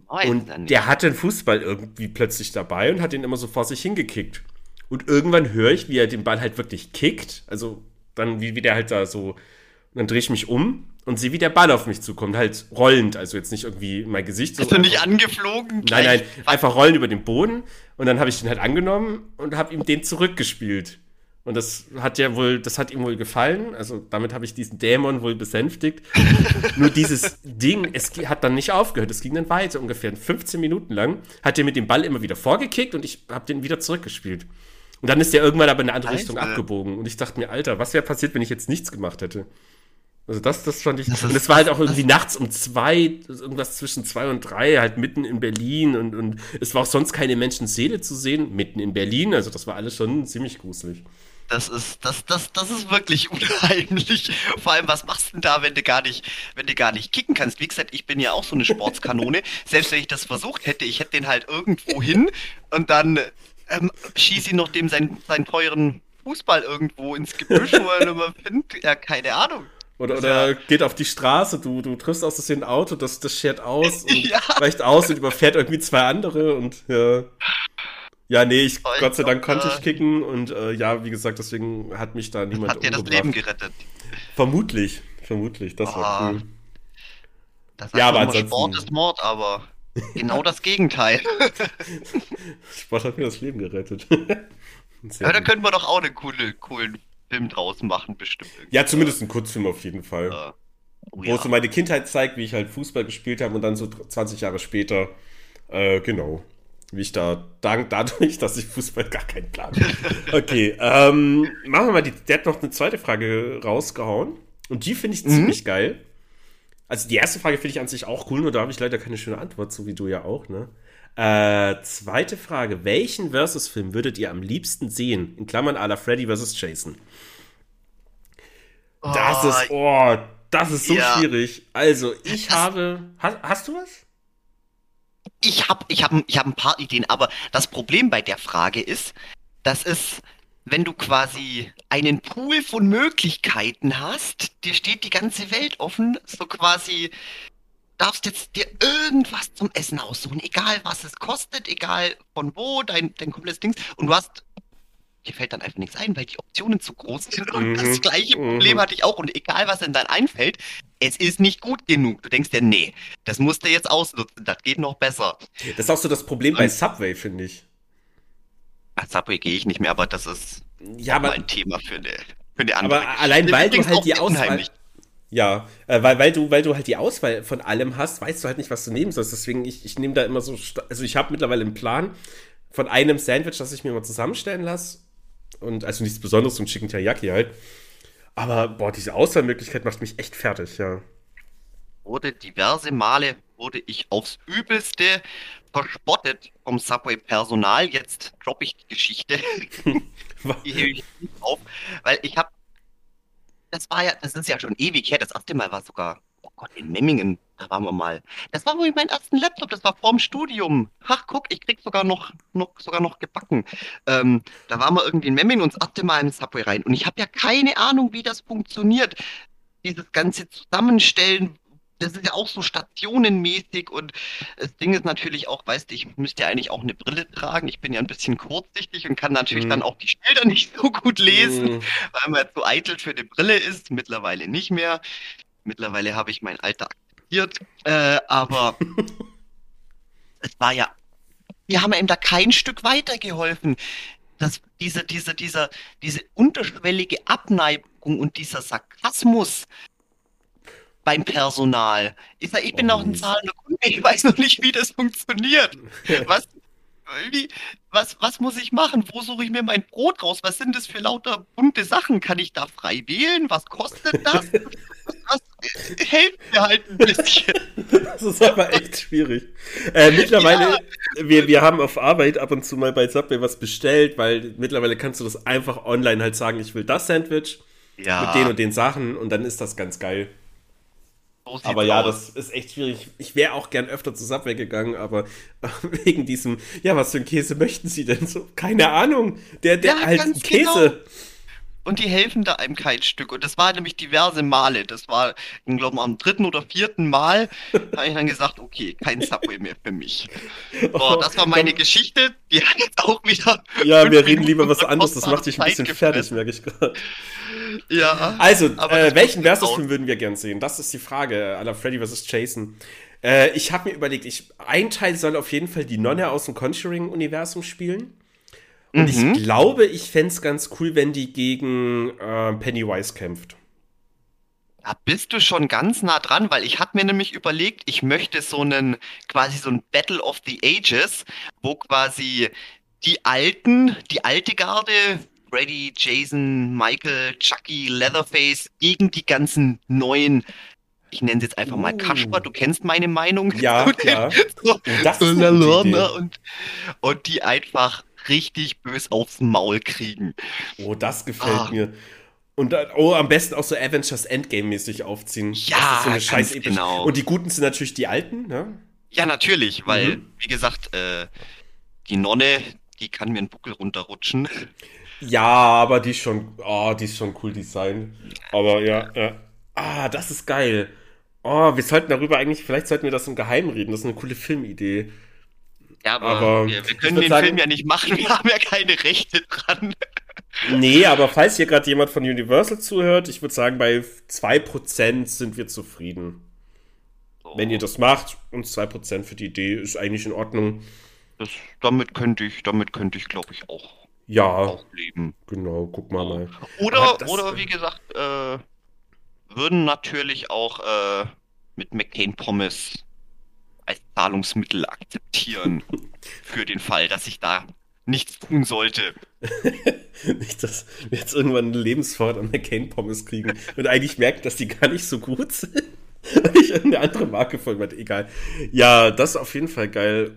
Weiß Und er nicht. der hatte einen Fußball irgendwie plötzlich dabei und hat ihn immer so vor sich hingekickt. Und irgendwann höre ich, wie er den Ball halt wirklich kickt. Also dann, wie, wie der halt da so. Und dann drehe ich mich um und sehe, wie der Ball auf mich zukommt. Halt rollend. Also jetzt nicht irgendwie mein Gesicht so. Ist er nicht angeflogen? Nein, nein, einfach rollen über den Boden. Und dann habe ich den halt angenommen und habe ihm den zurückgespielt. Und das hat ja wohl, das hat ihm wohl gefallen. Also damit habe ich diesen Dämon wohl besänftigt. Nur dieses Ding, es hat dann nicht aufgehört. Es ging dann weiter, ungefähr 15 Minuten lang. Hat er mit dem Ball immer wieder vorgekickt und ich habe den wieder zurückgespielt. Und dann ist der irgendwann aber in eine andere Alter. Richtung abgebogen. Und ich dachte mir, Alter, was wäre passiert, wenn ich jetzt nichts gemacht hätte? Also das, das fand ich. Das und es war halt auch irgendwie nachts um zwei, irgendwas zwischen zwei und drei, halt mitten in Berlin und, und es war auch sonst keine Menschenseele zu sehen, mitten in Berlin. Also das war alles schon ziemlich gruselig. Das ist, das, das, das ist wirklich unheimlich. Vor allem, was machst du denn da, wenn du gar nicht, wenn du gar nicht kicken kannst? Wie gesagt, ich bin ja auch so eine Sportskanone. Selbst wenn ich das versucht hätte, ich hätte den halt irgendwo hin und dann ähm, schieße ich noch dem seinen, seinen teuren Fußball irgendwo ins Gebüsch, wo er immer findet. Ja, keine Ahnung. Oder, oder ja- geht auf die Straße, du, du triffst aus Versehen ein Auto, das, das schert aus und Ja. weicht aus und überfährt irgendwie zwei andere und ja. Ja, nee, ich, Oh, ich Gott sei Dank konnte ich äh, kicken und äh, ja, wie gesagt, deswegen hat mich da niemand Hat dir das. Leben gerettet. Vermutlich, vermutlich, das war Ah. cool. Das Ja, aber ansonsten- Sport ist Mord, aber genau das Gegenteil. Sport hat mir das Leben gerettet. Sehr Ja, da gut. können wir doch auch einen coole, coolen Film draus machen, bestimmt. ja, zumindest ein Kurzfilm auf jeden Fall. Äh, oh Wo ja. es so meine Kindheit zeigt, wie ich halt Fußball gespielt habe und dann so 20 Jahre später, äh, genau, wie ich da dank dadurch, dass ich Fußball gar keinen Plan habe. Okay, ähm, machen wir mal die, der hat noch eine zweite Frage rausgehauen und die finde ich Mhm. ziemlich geil. Also die erste Frage finde ich an sich auch cool, nur da habe ich leider keine schöne Antwort, so wie du ja auch, ne? Äh, zweite Frage. Welchen Versus-Film würdet ihr am liebsten sehen? In Klammern la Freddy vs. Jason. Das Oh, ist, oh, das ist so Ja. schwierig. Also, ich Das- habe. Hast, hast du was? Ich habe ich hab, ich hab ein paar Ideen, aber das Problem bei der Frage ist, das ist, wenn du quasi einen Pool von Möglichkeiten hast, dir steht die ganze Welt offen, so quasi darfst jetzt dir irgendwas zum Essen aussuchen, egal was es kostet, egal von wo, dein, dein komplettes Dings, und du hast, dir fällt dann einfach nichts ein, weil die Optionen zu groß sind und Mhm, das gleiche mhm. Problem hatte ich auch und egal was denn dann einfällt, es ist nicht gut genug. Du denkst dir, nee, das musst du jetzt ausnutzen, das geht noch besser. Das ist auch so das Problem bei Und- Subway, finde ich. Als Subway gehe ich nicht mehr, aber das ist Ja, aber, ein Thema für eine, für eine andere. aber allein weil du halt die Auswahl. Ja, äh, weil, weil, du, weil du halt die Auswahl von allem hast, weißt du halt nicht, was du nehmen sollst. Deswegen, ich, ich nehme da immer so. Also, ich habe mittlerweile einen Plan von einem Sandwich, das ich mir mal zusammenstellen lasse. Und also nichts Besonderes, so ein Chicken Teriyaki halt. Aber, boah, diese Auswahlmöglichkeit macht mich echt fertig, ja. Wurde diverse Male wurde ich aufs Übelste verspottet vom Subway-Personal. Jetzt droppe ich die Geschichte. Die hebe ich nicht auf, weil ich habe, das war ja, das ist ja schon ewig her. Das erste Mal war sogar Gott, in Memmingen, da waren wir mal. Das war wohl mein ersten Laptop, das war vorm Studium. Ach, guck, ich krieg sogar noch, noch, sogar noch gebacken. Ähm, da waren wir irgendwie in Memmingen und das Mal in Subway rein. Und ich habe ja keine Ahnung, wie das funktioniert. Dieses ganze Zusammenstellen, das ist ja auch so stationenmäßig und das Ding ist natürlich auch, weißt du, ich müsste ja eigentlich auch eine Brille tragen. Ich bin ja ein bisschen kurzsichtig und kann natürlich Mhm. dann auch die Schilder nicht so gut lesen, Mhm. weil man zu eitel für eine Brille ist. Mittlerweile nicht mehr. Mittlerweile habe ich mein Alter akzeptiert. Äh, aber es war ja, wir haben ihm da kein Stück weitergeholfen. Das, diese, diese, dieser, diese unterschwellige Abneigung und dieser Sarkasmus beim Personal. Ich sag, ich bin Oh, noch ein zahlender Kunde, ich weiß noch nicht, wie das funktioniert. Was, wie, was, was muss ich machen? Wo suche ich mir mein Brot raus? Was sind das für lauter bunte Sachen? Kann ich da frei wählen? Was kostet das? Was, helft mir halt ein bisschen. Das ist aber echt schwierig. Äh, mittlerweile, wir, wir haben auf Arbeit ab und zu mal bei Subway was bestellt, weil mittlerweile kannst du das einfach online halt sagen, ich will das Sandwich Ja, mit den und den Sachen und dann ist das ganz geil. So Aber ja, aus. das ist echt schwierig. Ich wäre auch gern öfter zu Subway gegangen, aber wegen diesem, ja, was für einen Käse möchten Sie denn so? Keine Ahnung. Der, der Ja, ganz Käse. Und die helfen da einem kein Stück. Und das war nämlich diverse Male. Das war, ich glaube, am dritten oder vierten Mal habe ich dann gesagt, okay, kein Subway mehr für mich. So, das war meine Geschichte. Die hat jetzt auch wieder. Ja, wir reden Minuten lieber was anderes. Das macht dich ein bisschen fertig, merke ich gerade. Ja. Also, Aber äh, welchen Versus-Film würden wir gern sehen? Das ist die Frage. Aller Freddy vs. Jason. Äh, ich habe mir überlegt, ich, ein Teil soll auf jeden Fall die Nonne aus dem Conjuring-Universum spielen. Und Mhm. ich glaube, ich fände es ganz cool, wenn die gegen äh, Pennywise kämpft. Da bist du schon ganz nah dran, weil ich hatte mir nämlich überlegt, ich möchte so einen, quasi so ein Battle of the Ages, wo quasi die Alten, die alte Garde, Freddy, Jason, Michael, Chucky, Leatherface, gegen die ganzen neuen, ich nenne es jetzt einfach mal Uh. Kasper, du kennst meine Meinung. Ja, ja. So, das ist eine und, und die einfach richtig bös aufs Maul kriegen. Oh, das gefällt Ah. mir. Und dann, oh, am besten auch so Avengers Endgame-mäßig aufziehen. Ja, das ist so eine ganz genau. Und die Guten sind natürlich die Alten, ne? Ja, natürlich, weil, Mhm. wie gesagt, äh, die Nonne, die kann mir einen Buckel runterrutschen. Ja, aber die ist schon, oh, die ist schon cool designt. Aber ja, ja. Ah, das ist geil. Oh, wir sollten darüber eigentlich, vielleicht sollten wir das im Geheimen reden. Das ist eine coole Filmidee. Ja, aber, Aber wir, wir können den sagen- Film ja nicht machen, wir haben ja keine Rechte dran. Nee, aber falls hier gerade jemand von Universal zuhört, ich würde sagen, bei 2% sind wir zufrieden. So, Wenn ihr das macht, uns 2% für die Idee ist eigentlich in Ordnung. das, damit könnte ich, damit könnte ich, glaube ich, auch, Ja, auch leben. genau, guck mal mal. Oder, das- oder wie gesagt, äh, würden natürlich auch äh, mit McCain Pommes als Zahlungsmittel akzeptieren. für den Fall, dass ich da nichts tun sollte. Nicht, dass wir jetzt irgendwann eine Lebensfahrt an McCain-Pommes kriegen und eigentlich merken, dass die gar nicht so gut sind. Weil ich irgendeine andere Marke von mir, egal. Ja, das ist auf jeden Fall geil.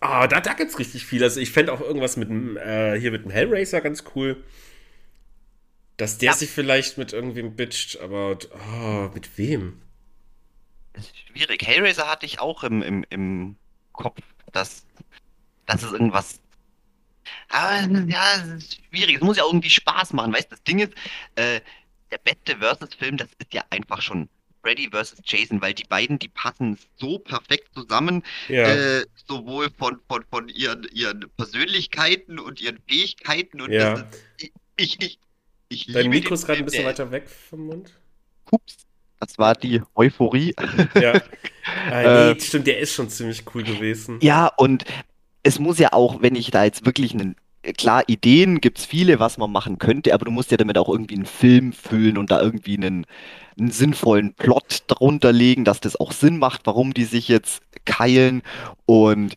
Ah, da, da gibt's richtig viel. Also ich fände auch irgendwas mit dem, äh, hier mit dem Hellraiser ganz cool. Dass der Ja. sich vielleicht mit irgendwem bitcht, aber ah, mit wem? Das ist schwierig. Hellraiser hatte ich auch im, im, im Kopf, dass, dass es irgendwas. Aber ja, es ist schwierig. Es muss ja irgendwie Spaß machen. Weißt du, das Ding ist, äh, der beste Versus-Film, das ist ja einfach schon Freddy versus Jason, weil die beiden, die passen so perfekt zusammen, Ja. äh, sowohl von, von, von ihren, ihren Persönlichkeiten und ihren Fähigkeiten. Und Ja. das ist, ich, ich, ich Dein liebe Mikro ist gerade ein bisschen weiter weg vom Mund. Ups, das war die Euphorie. Ja. Ah, Äh, nee, stimmt, der ist schon ziemlich cool gewesen. Ja, und es muss ja auch, wenn ich da jetzt wirklich einen, klar, Ideen gibt's viele, was man machen könnte, aber du musst ja damit auch irgendwie einen Film füllen und da irgendwie einen, einen sinnvollen Plot drunter legen, dass das auch Sinn macht, warum die sich jetzt keilen und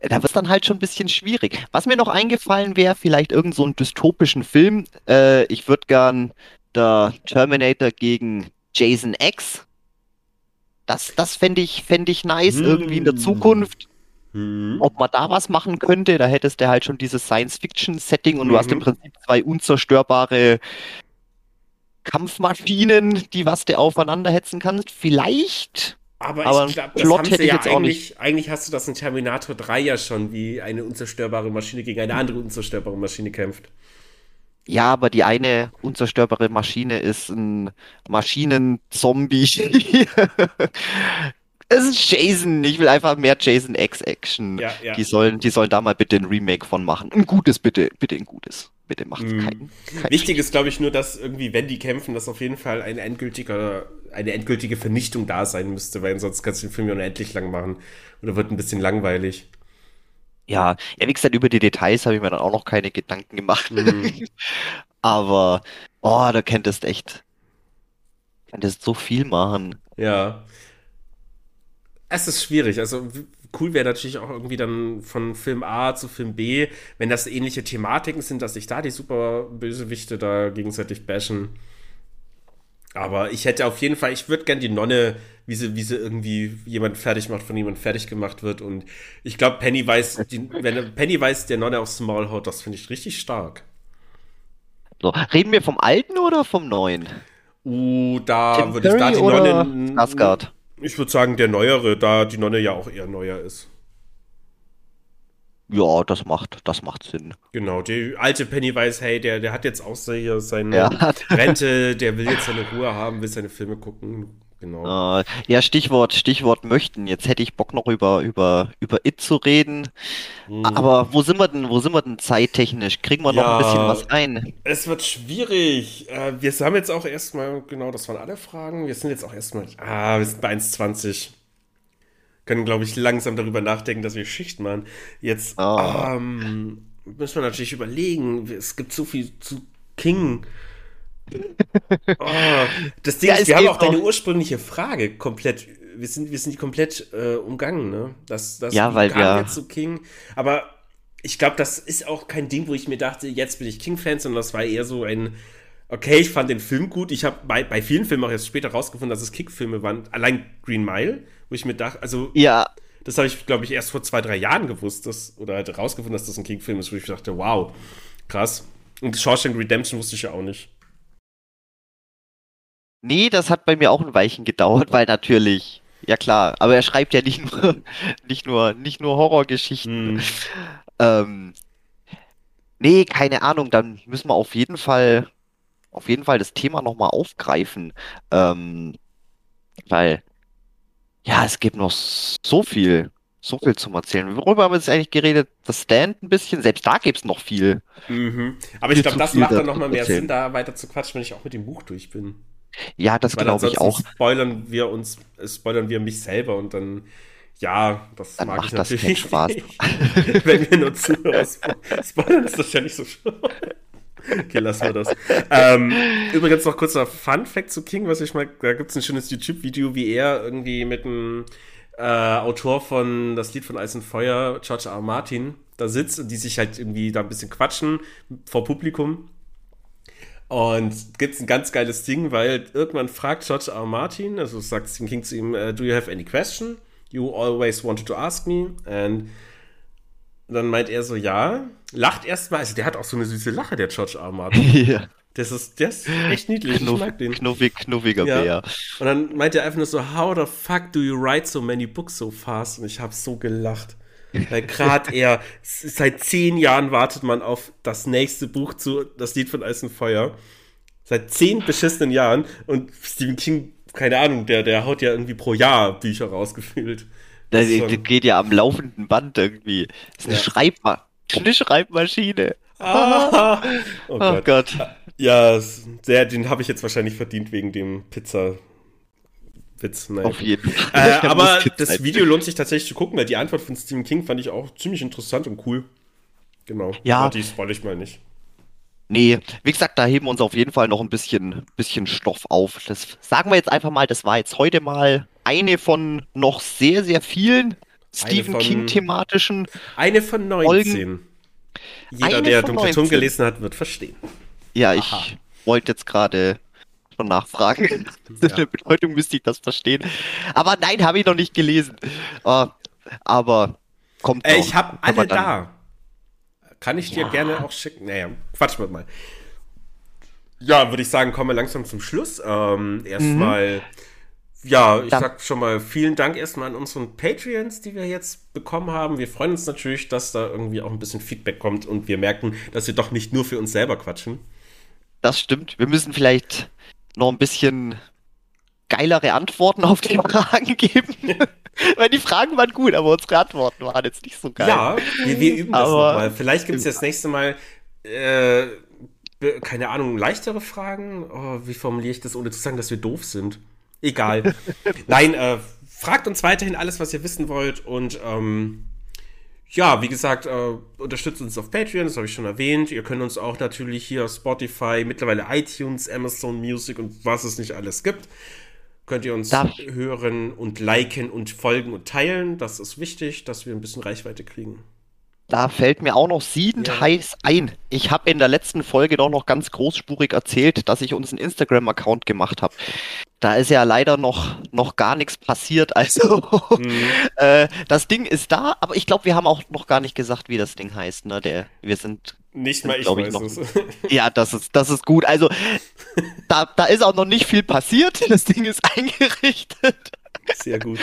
da wird's dann halt schon ein bisschen schwierig. Was mir noch eingefallen wäre, vielleicht irgend so einen dystopischen Film. Äh, ich würde gern der Terminator gegen Jason X. Das, das fände ich, fänd ich nice, irgendwie in der Hm. Zukunft Hm. ob man da was machen könnte. Da hättest du halt schon dieses Science-Fiction-Setting und du hast im Mhm. Prinzip zwei unzerstörbare Kampfmaschinen, die was du aufeinander hetzen kannst. Vielleicht. Aber, Aber ich glaube, das Plot haben hätte ja jetzt auch eigentlich, eigentlich hast du das in Terminator 3 ja schon, wie eine unzerstörbare Maschine gegen eine andere unzerstörbare Maschine kämpft. Ja, aber die eine unzerstörbare Maschine ist ein Maschinenzombie. Es ist Jason. Ich will einfach mehr Jason X Action. Ja, ja. Die sollen, die sollen da mal bitte ein Remake von machen. Ein gutes, bitte, bitte ein gutes. Bitte macht Mhm. kein, kein Wichtig ist, glaube ich, nur, dass irgendwie, wenn die kämpfen, dass auf jeden Fall eine endgültige, eine endgültige Vernichtung da sein müsste, weil sonst kannst du den Film ja unendlich lang machen. Oder wird ein bisschen langweilig. Ja, ja, wie gesagt, über die Details habe ich mir dann auch noch keine Gedanken gemacht. Mhm. Aber, oh, da könntest echt, könntest so viel machen. Ja. Es ist schwierig. Also cool wäre natürlich auch irgendwie dann von Film A zu Film B, wenn das ähnliche Thematiken sind, dass sich da die super Bösewichte da gegenseitig bashen. Aber ich hätte auf jeden Fall, ich würde gern die Nonne, wie sie, wie sie irgendwie jemand fertig macht, von jemand fertig gemacht wird. Und ich glaube, Pennywise, die, wenn Pennywise der Nonne aufs Maul haut, das finde ich richtig stark. So, reden wir vom alten oder vom neuen? Uh, da würde ich da die Nonne. Skarsgård? Ich würde sagen, der neuere, da die Nonne ja auch eher neuer ist. Ja, das macht, das macht Sinn. Genau, die alte Pennywise, hey, der, der hat jetzt auch seine Ja. Rente, der will jetzt seine Ruhe haben, will seine Filme gucken. Genau. Äh, ja, Stichwort, Stichwort möchten. Jetzt hätte ich Bock noch über, über, über It zu reden. Mhm. Aber wo sind wir denn, wo sind wir denn zeittechnisch? Kriegen wir noch ein Ja. bisschen was ein? Es wird schwierig. Äh, wir haben jetzt auch erstmal, genau, das waren alle Fragen. Wir sind jetzt auch erstmal, ah, wir sind bei 1,20. Können, glaube ich, langsam darüber nachdenken, dass wir Schicht machen. Jetzt Ah. ähm, müssen wir natürlich überlegen. Es gibt so viel zu King. Oh, das Ding Ja, ist, wir haben auch deine ursprüngliche Frage komplett. Wir sind, wir sind die komplett äh, umgangen, ne? Das, das Ja, weil wir- jetzt zu King. Aber ich glaube, das ist auch kein Ding, wo ich mir dachte, jetzt bin ich King-Fan, sondern das war eher so ein, okay, ich fand den Film gut. Ich habe bei, bei vielen Filmen auch erst später rausgefunden, dass es Kick-Filme waren. Allein Green Mile, wo ich mir dachte, also Ja, das habe ich, glaube ich, erst vor zwei, drei Jahren gewusst, dass, oder halt rausgefunden, dass das ein King-Film ist, wo ich dachte, wow, krass. Und Shawshank Redemption wusste ich ja auch nicht. nee, das hat bei mir auch ein Weilchen gedauert, weil natürlich, ja klar, aber er schreibt ja nicht nur, nicht nur, nicht nur Horrorgeschichten. Hm. Ähm, nee, keine Ahnung, dann müssen wir auf jeden Fall, auf jeden Fall das Thema nochmal aufgreifen. Ähm, weil, ja, es gibt noch so viel, so viel zum Erzählen. Worüber haben wir jetzt eigentlich geredet? Das Stand ein bisschen, selbst da gibt's noch viel. Mhm. Aber ich glaube, das macht dann nochmal mehr erzählen. Sinn, da weiter zu quatschen, wenn ich auch mit dem Buch durch bin. Ja, das glaube ich auch. spoilern wir uns, äh, spoilern wir mich selber und dann, ja, das Dann mag macht ich das natürlich keinen Spaß. wenn wir nur Zuhörer spo- spoilern, ist das ja nicht so schlimm. Okay, lassen wir das. Ähm, übrigens noch kurzer Fun Fact zu King, was ich mal, da gibt es ein schönes YouTube-Video, wie er irgendwie mit einem äh, Autor von Das Lied von Eis und Feuer, George R. Martin, da sitzt und die sich halt irgendwie da ein bisschen quatschen vor Publikum. Und gibt's ein ganz geiles Ding, weil irgendwann fragt George R. Martin, also sagt King zu ihm, äh, do you have any question? You always wanted to ask me. And dann meint er so, ja. Lacht erstmal, also der hat auch so eine süße Lache, der George R. Martin. Ja, Das ist, der ist echt niedlich, ich knuff, mag den. knuffig, knuffiger Ja. Bär. Und dann meint er einfach nur so, how the fuck do you write so many books so fast? Und ich habe so gelacht. Weil gerade er, seit zehn Jahren wartet man auf das nächste Buch zu Das Lied von Eis und Feuer. Seit zehn beschissenen Jahren. Und Stephen King, keine Ahnung, der, der haut ja irgendwie pro Jahr Bücher rausgefühlt. Das, Das schon- geht ja am laufenden Band irgendwie. Das ist eine Ja. Schreibma eine Schreibmaschine. Ah, oh Oh Gott. Gott. Ja, s- der, den habe ich jetzt wahrscheinlich verdient wegen dem Pizza. Witz, naja, Auf jeden Fall. Äh, aber das. Video lohnt sich tatsächlich zu gucken, weil die Antwort von Stephen King fand ich auch ziemlich interessant und cool. Genau. Ja. Aber die spoil ich mal nicht. Nee, wie gesagt, da heben wir uns auf jeden Fall noch ein bisschen, bisschen Stoff auf. Das sagen wir jetzt einfach mal, das war jetzt heute mal eine von noch sehr, sehr vielen Stephen King-thematischen. Eine von 19. Jeder, Eine der Dunkle Turm 19. gelesen hat, wird verstehen. Ja, ich Aha. wollte jetzt gerade schon nachfragen. Ja. In der Bedeutung müsste ich das verstehen. Aber nein, habe ich noch nicht gelesen. Äh, aber kommt Äh, ich habe alle da. Kann ich dir Ja. gerne auch schicken. Naja, quatsch mit mal. ja, würde ich sagen, kommen wir langsam zum Schluss. Ähm, erstmal, ja, ich sag schon mal vielen Dank erstmal an unseren Patreons, die wir jetzt bekommen haben. Wir freuen uns natürlich, dass da irgendwie auch ein bisschen Feedback kommt und wir merken, dass wir doch nicht nur für uns selber quatschen. Das stimmt. Wir müssen vielleicht noch ein bisschen geilere Antworten auf die Fragen geben. Weil die Fragen waren gut, aber unsere Antworten waren jetzt nicht so geil. Ja, wir, wir üben das nochmal. Vielleicht gibt es das nächste Mal, äh, keine Ahnung, leichtere Fragen. Oh, wie formuliere ich das, ohne zu sagen, dass wir doof sind? Egal. Nein, äh, fragt uns weiterhin alles, was ihr wissen wollt. Und ähm, ja, wie gesagt, äh, unterstützt uns auf Patreon, das habe ich schon erwähnt. Ihr könnt uns auch natürlich hier auf Spotify, mittlerweile iTunes, Amazon Music und was es nicht alles gibt. Könnt ihr uns Darf- hören und liken und folgen und teilen. Das ist wichtig, dass wir ein bisschen Reichweite kriegen. Da fällt mir auch noch siedend Ja. heiß ein. Ich habe in der letzten Folge doch noch ganz großspurig erzählt, dass ich uns einen Instagram-Account gemacht habe. Da ist ja leider noch, noch gar nichts passiert. Also Mhm. äh, das Ding ist da, aber ich glaube, wir haben auch noch gar nicht gesagt, wie das Ding heißt. Ne? Der, wir sind Nicht mal ich glaub ich, weiß noch- es. Ja, das ist, das ist gut. Also, da, da ist auch noch nicht viel passiert. Das Ding ist eingerichtet. Sehr gut.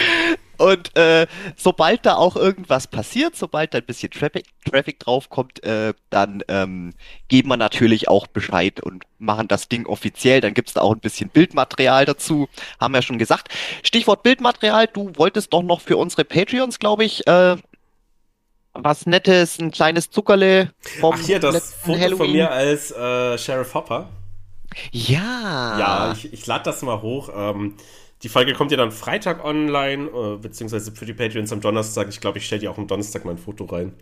Und äh, sobald da auch irgendwas passiert, sobald da ein bisschen Traffic, Traffic draufkommt, äh, dann ähm, geben wir natürlich auch Bescheid und machen das Ding offiziell. Dann gibt's da auch ein bisschen Bildmaterial dazu. Haben wir schon gesagt. Stichwort Bildmaterial, du wolltest doch noch für unsere Patreons, glaube ich, äh, was Nettes, ein kleines Zuckerle vom Ach hier, das Foto von Halloween. mir als äh, Sheriff Hopper. Ja. Ja, ich, ich lade das mal hoch. Ähm, die Folge kommt ja dann Freitag online, äh, beziehungsweise für die Patreons am Donnerstag. Ich glaube, ich stelle dir auch am Donnerstag mein Foto rein.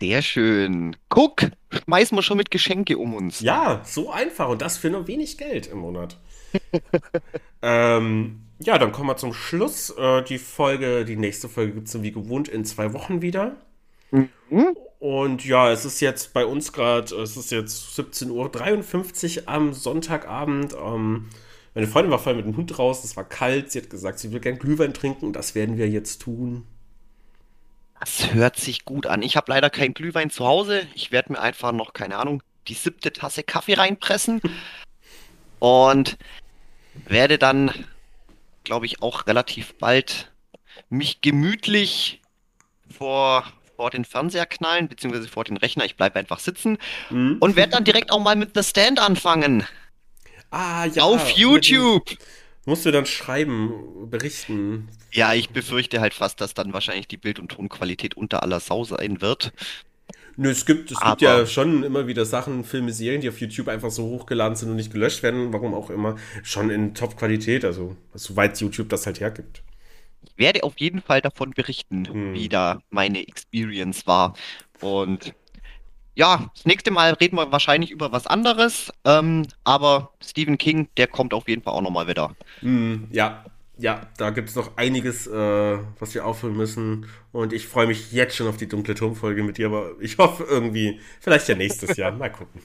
Sehr schön. Guck, schmeißen wir schon mit Geschenke um uns. Ja, so einfach und das für nur wenig Geld im Monat. ähm, ja, dann kommen wir zum Schluss. Äh, die Folge, die nächste Folge gibt es wie gewohnt in zwei Wochen wieder. Mhm. Und ja, es ist jetzt bei uns gerade, es ist jetzt 17.53 Uhr am Sonntagabend. Ähm, meine Freundin war vorher mit dem Hund raus, es war kalt. Sie hat gesagt, sie will gern Glühwein trinken. Das werden wir jetzt tun. Das hört sich gut an. Ich habe leider keinen Glühwein zu Hause. Ich werde mir einfach noch, keine Ahnung, die siebte Tasse Kaffee reinpressen und werde dann, glaube ich, auch relativ bald mich gemütlich vor, vor den Fernseher knallen, beziehungsweise vor den Rechner. Ich bleibe einfach sitzen Mhm. und werde dann direkt auch mal mit The Stand anfangen. Ah, ja. Auf YouTube. Musst du dann schreiben, berichten. Ja, ich befürchte halt fast, dass dann wahrscheinlich die Bild- und Tonqualität unter aller Sau sein wird. Nö, es gibt, es gibt ja schon immer wieder Sachen, Filme, Serien, die auf YouTube einfach so hochgeladen sind und nicht gelöscht werden, warum auch immer, schon in Top-Qualität, also soweit YouTube das halt hergibt. Ich werde auf jeden Fall davon berichten, Hm. wie da meine Experience war. Und ja, das nächste Mal reden wir wahrscheinlich über was anderes. Ähm, aber Stephen King, der kommt auf jeden Fall auch nochmal wieder. Hm, ja, ja, da gibt es noch einiges, äh, was wir auffüllen müssen. Und ich freue mich jetzt schon auf die dunkle Turmfolge mit dir, aber ich hoffe irgendwie, vielleicht ja nächstes Jahr. Mal gucken.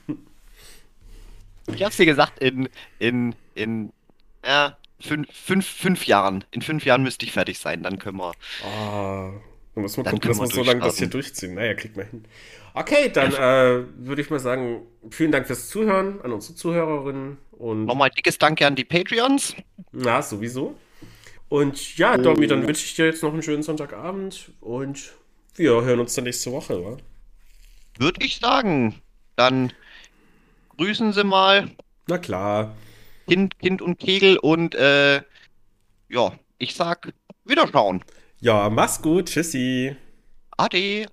Ich hab's dir gesagt, in, in, in äh, fünf, fünf, fünf Jahren. In fünf Jahren müsste ich fertig sein. Dann können wir. Ah, dann muss man gucken, dass wir so lange das hier durchziehen. Naja, kriegt man hin. Okay, dann äh, würde ich mal sagen, vielen Dank fürs Zuhören an unsere Zuhörerinnen und Nochmal dickes Danke an die Patreons. na, sowieso. Und ja, Domi, dann wünsche ich dir jetzt noch einen schönen Sonntagabend und wir hören uns dann nächste Woche, wa? Würde ich sagen. Dann grüßen Sie mal Na klar. Kind, Kind und Kegel und äh, ja, ich sag Wiederschauen. Ja, mach's gut. Tschüssi. Ade.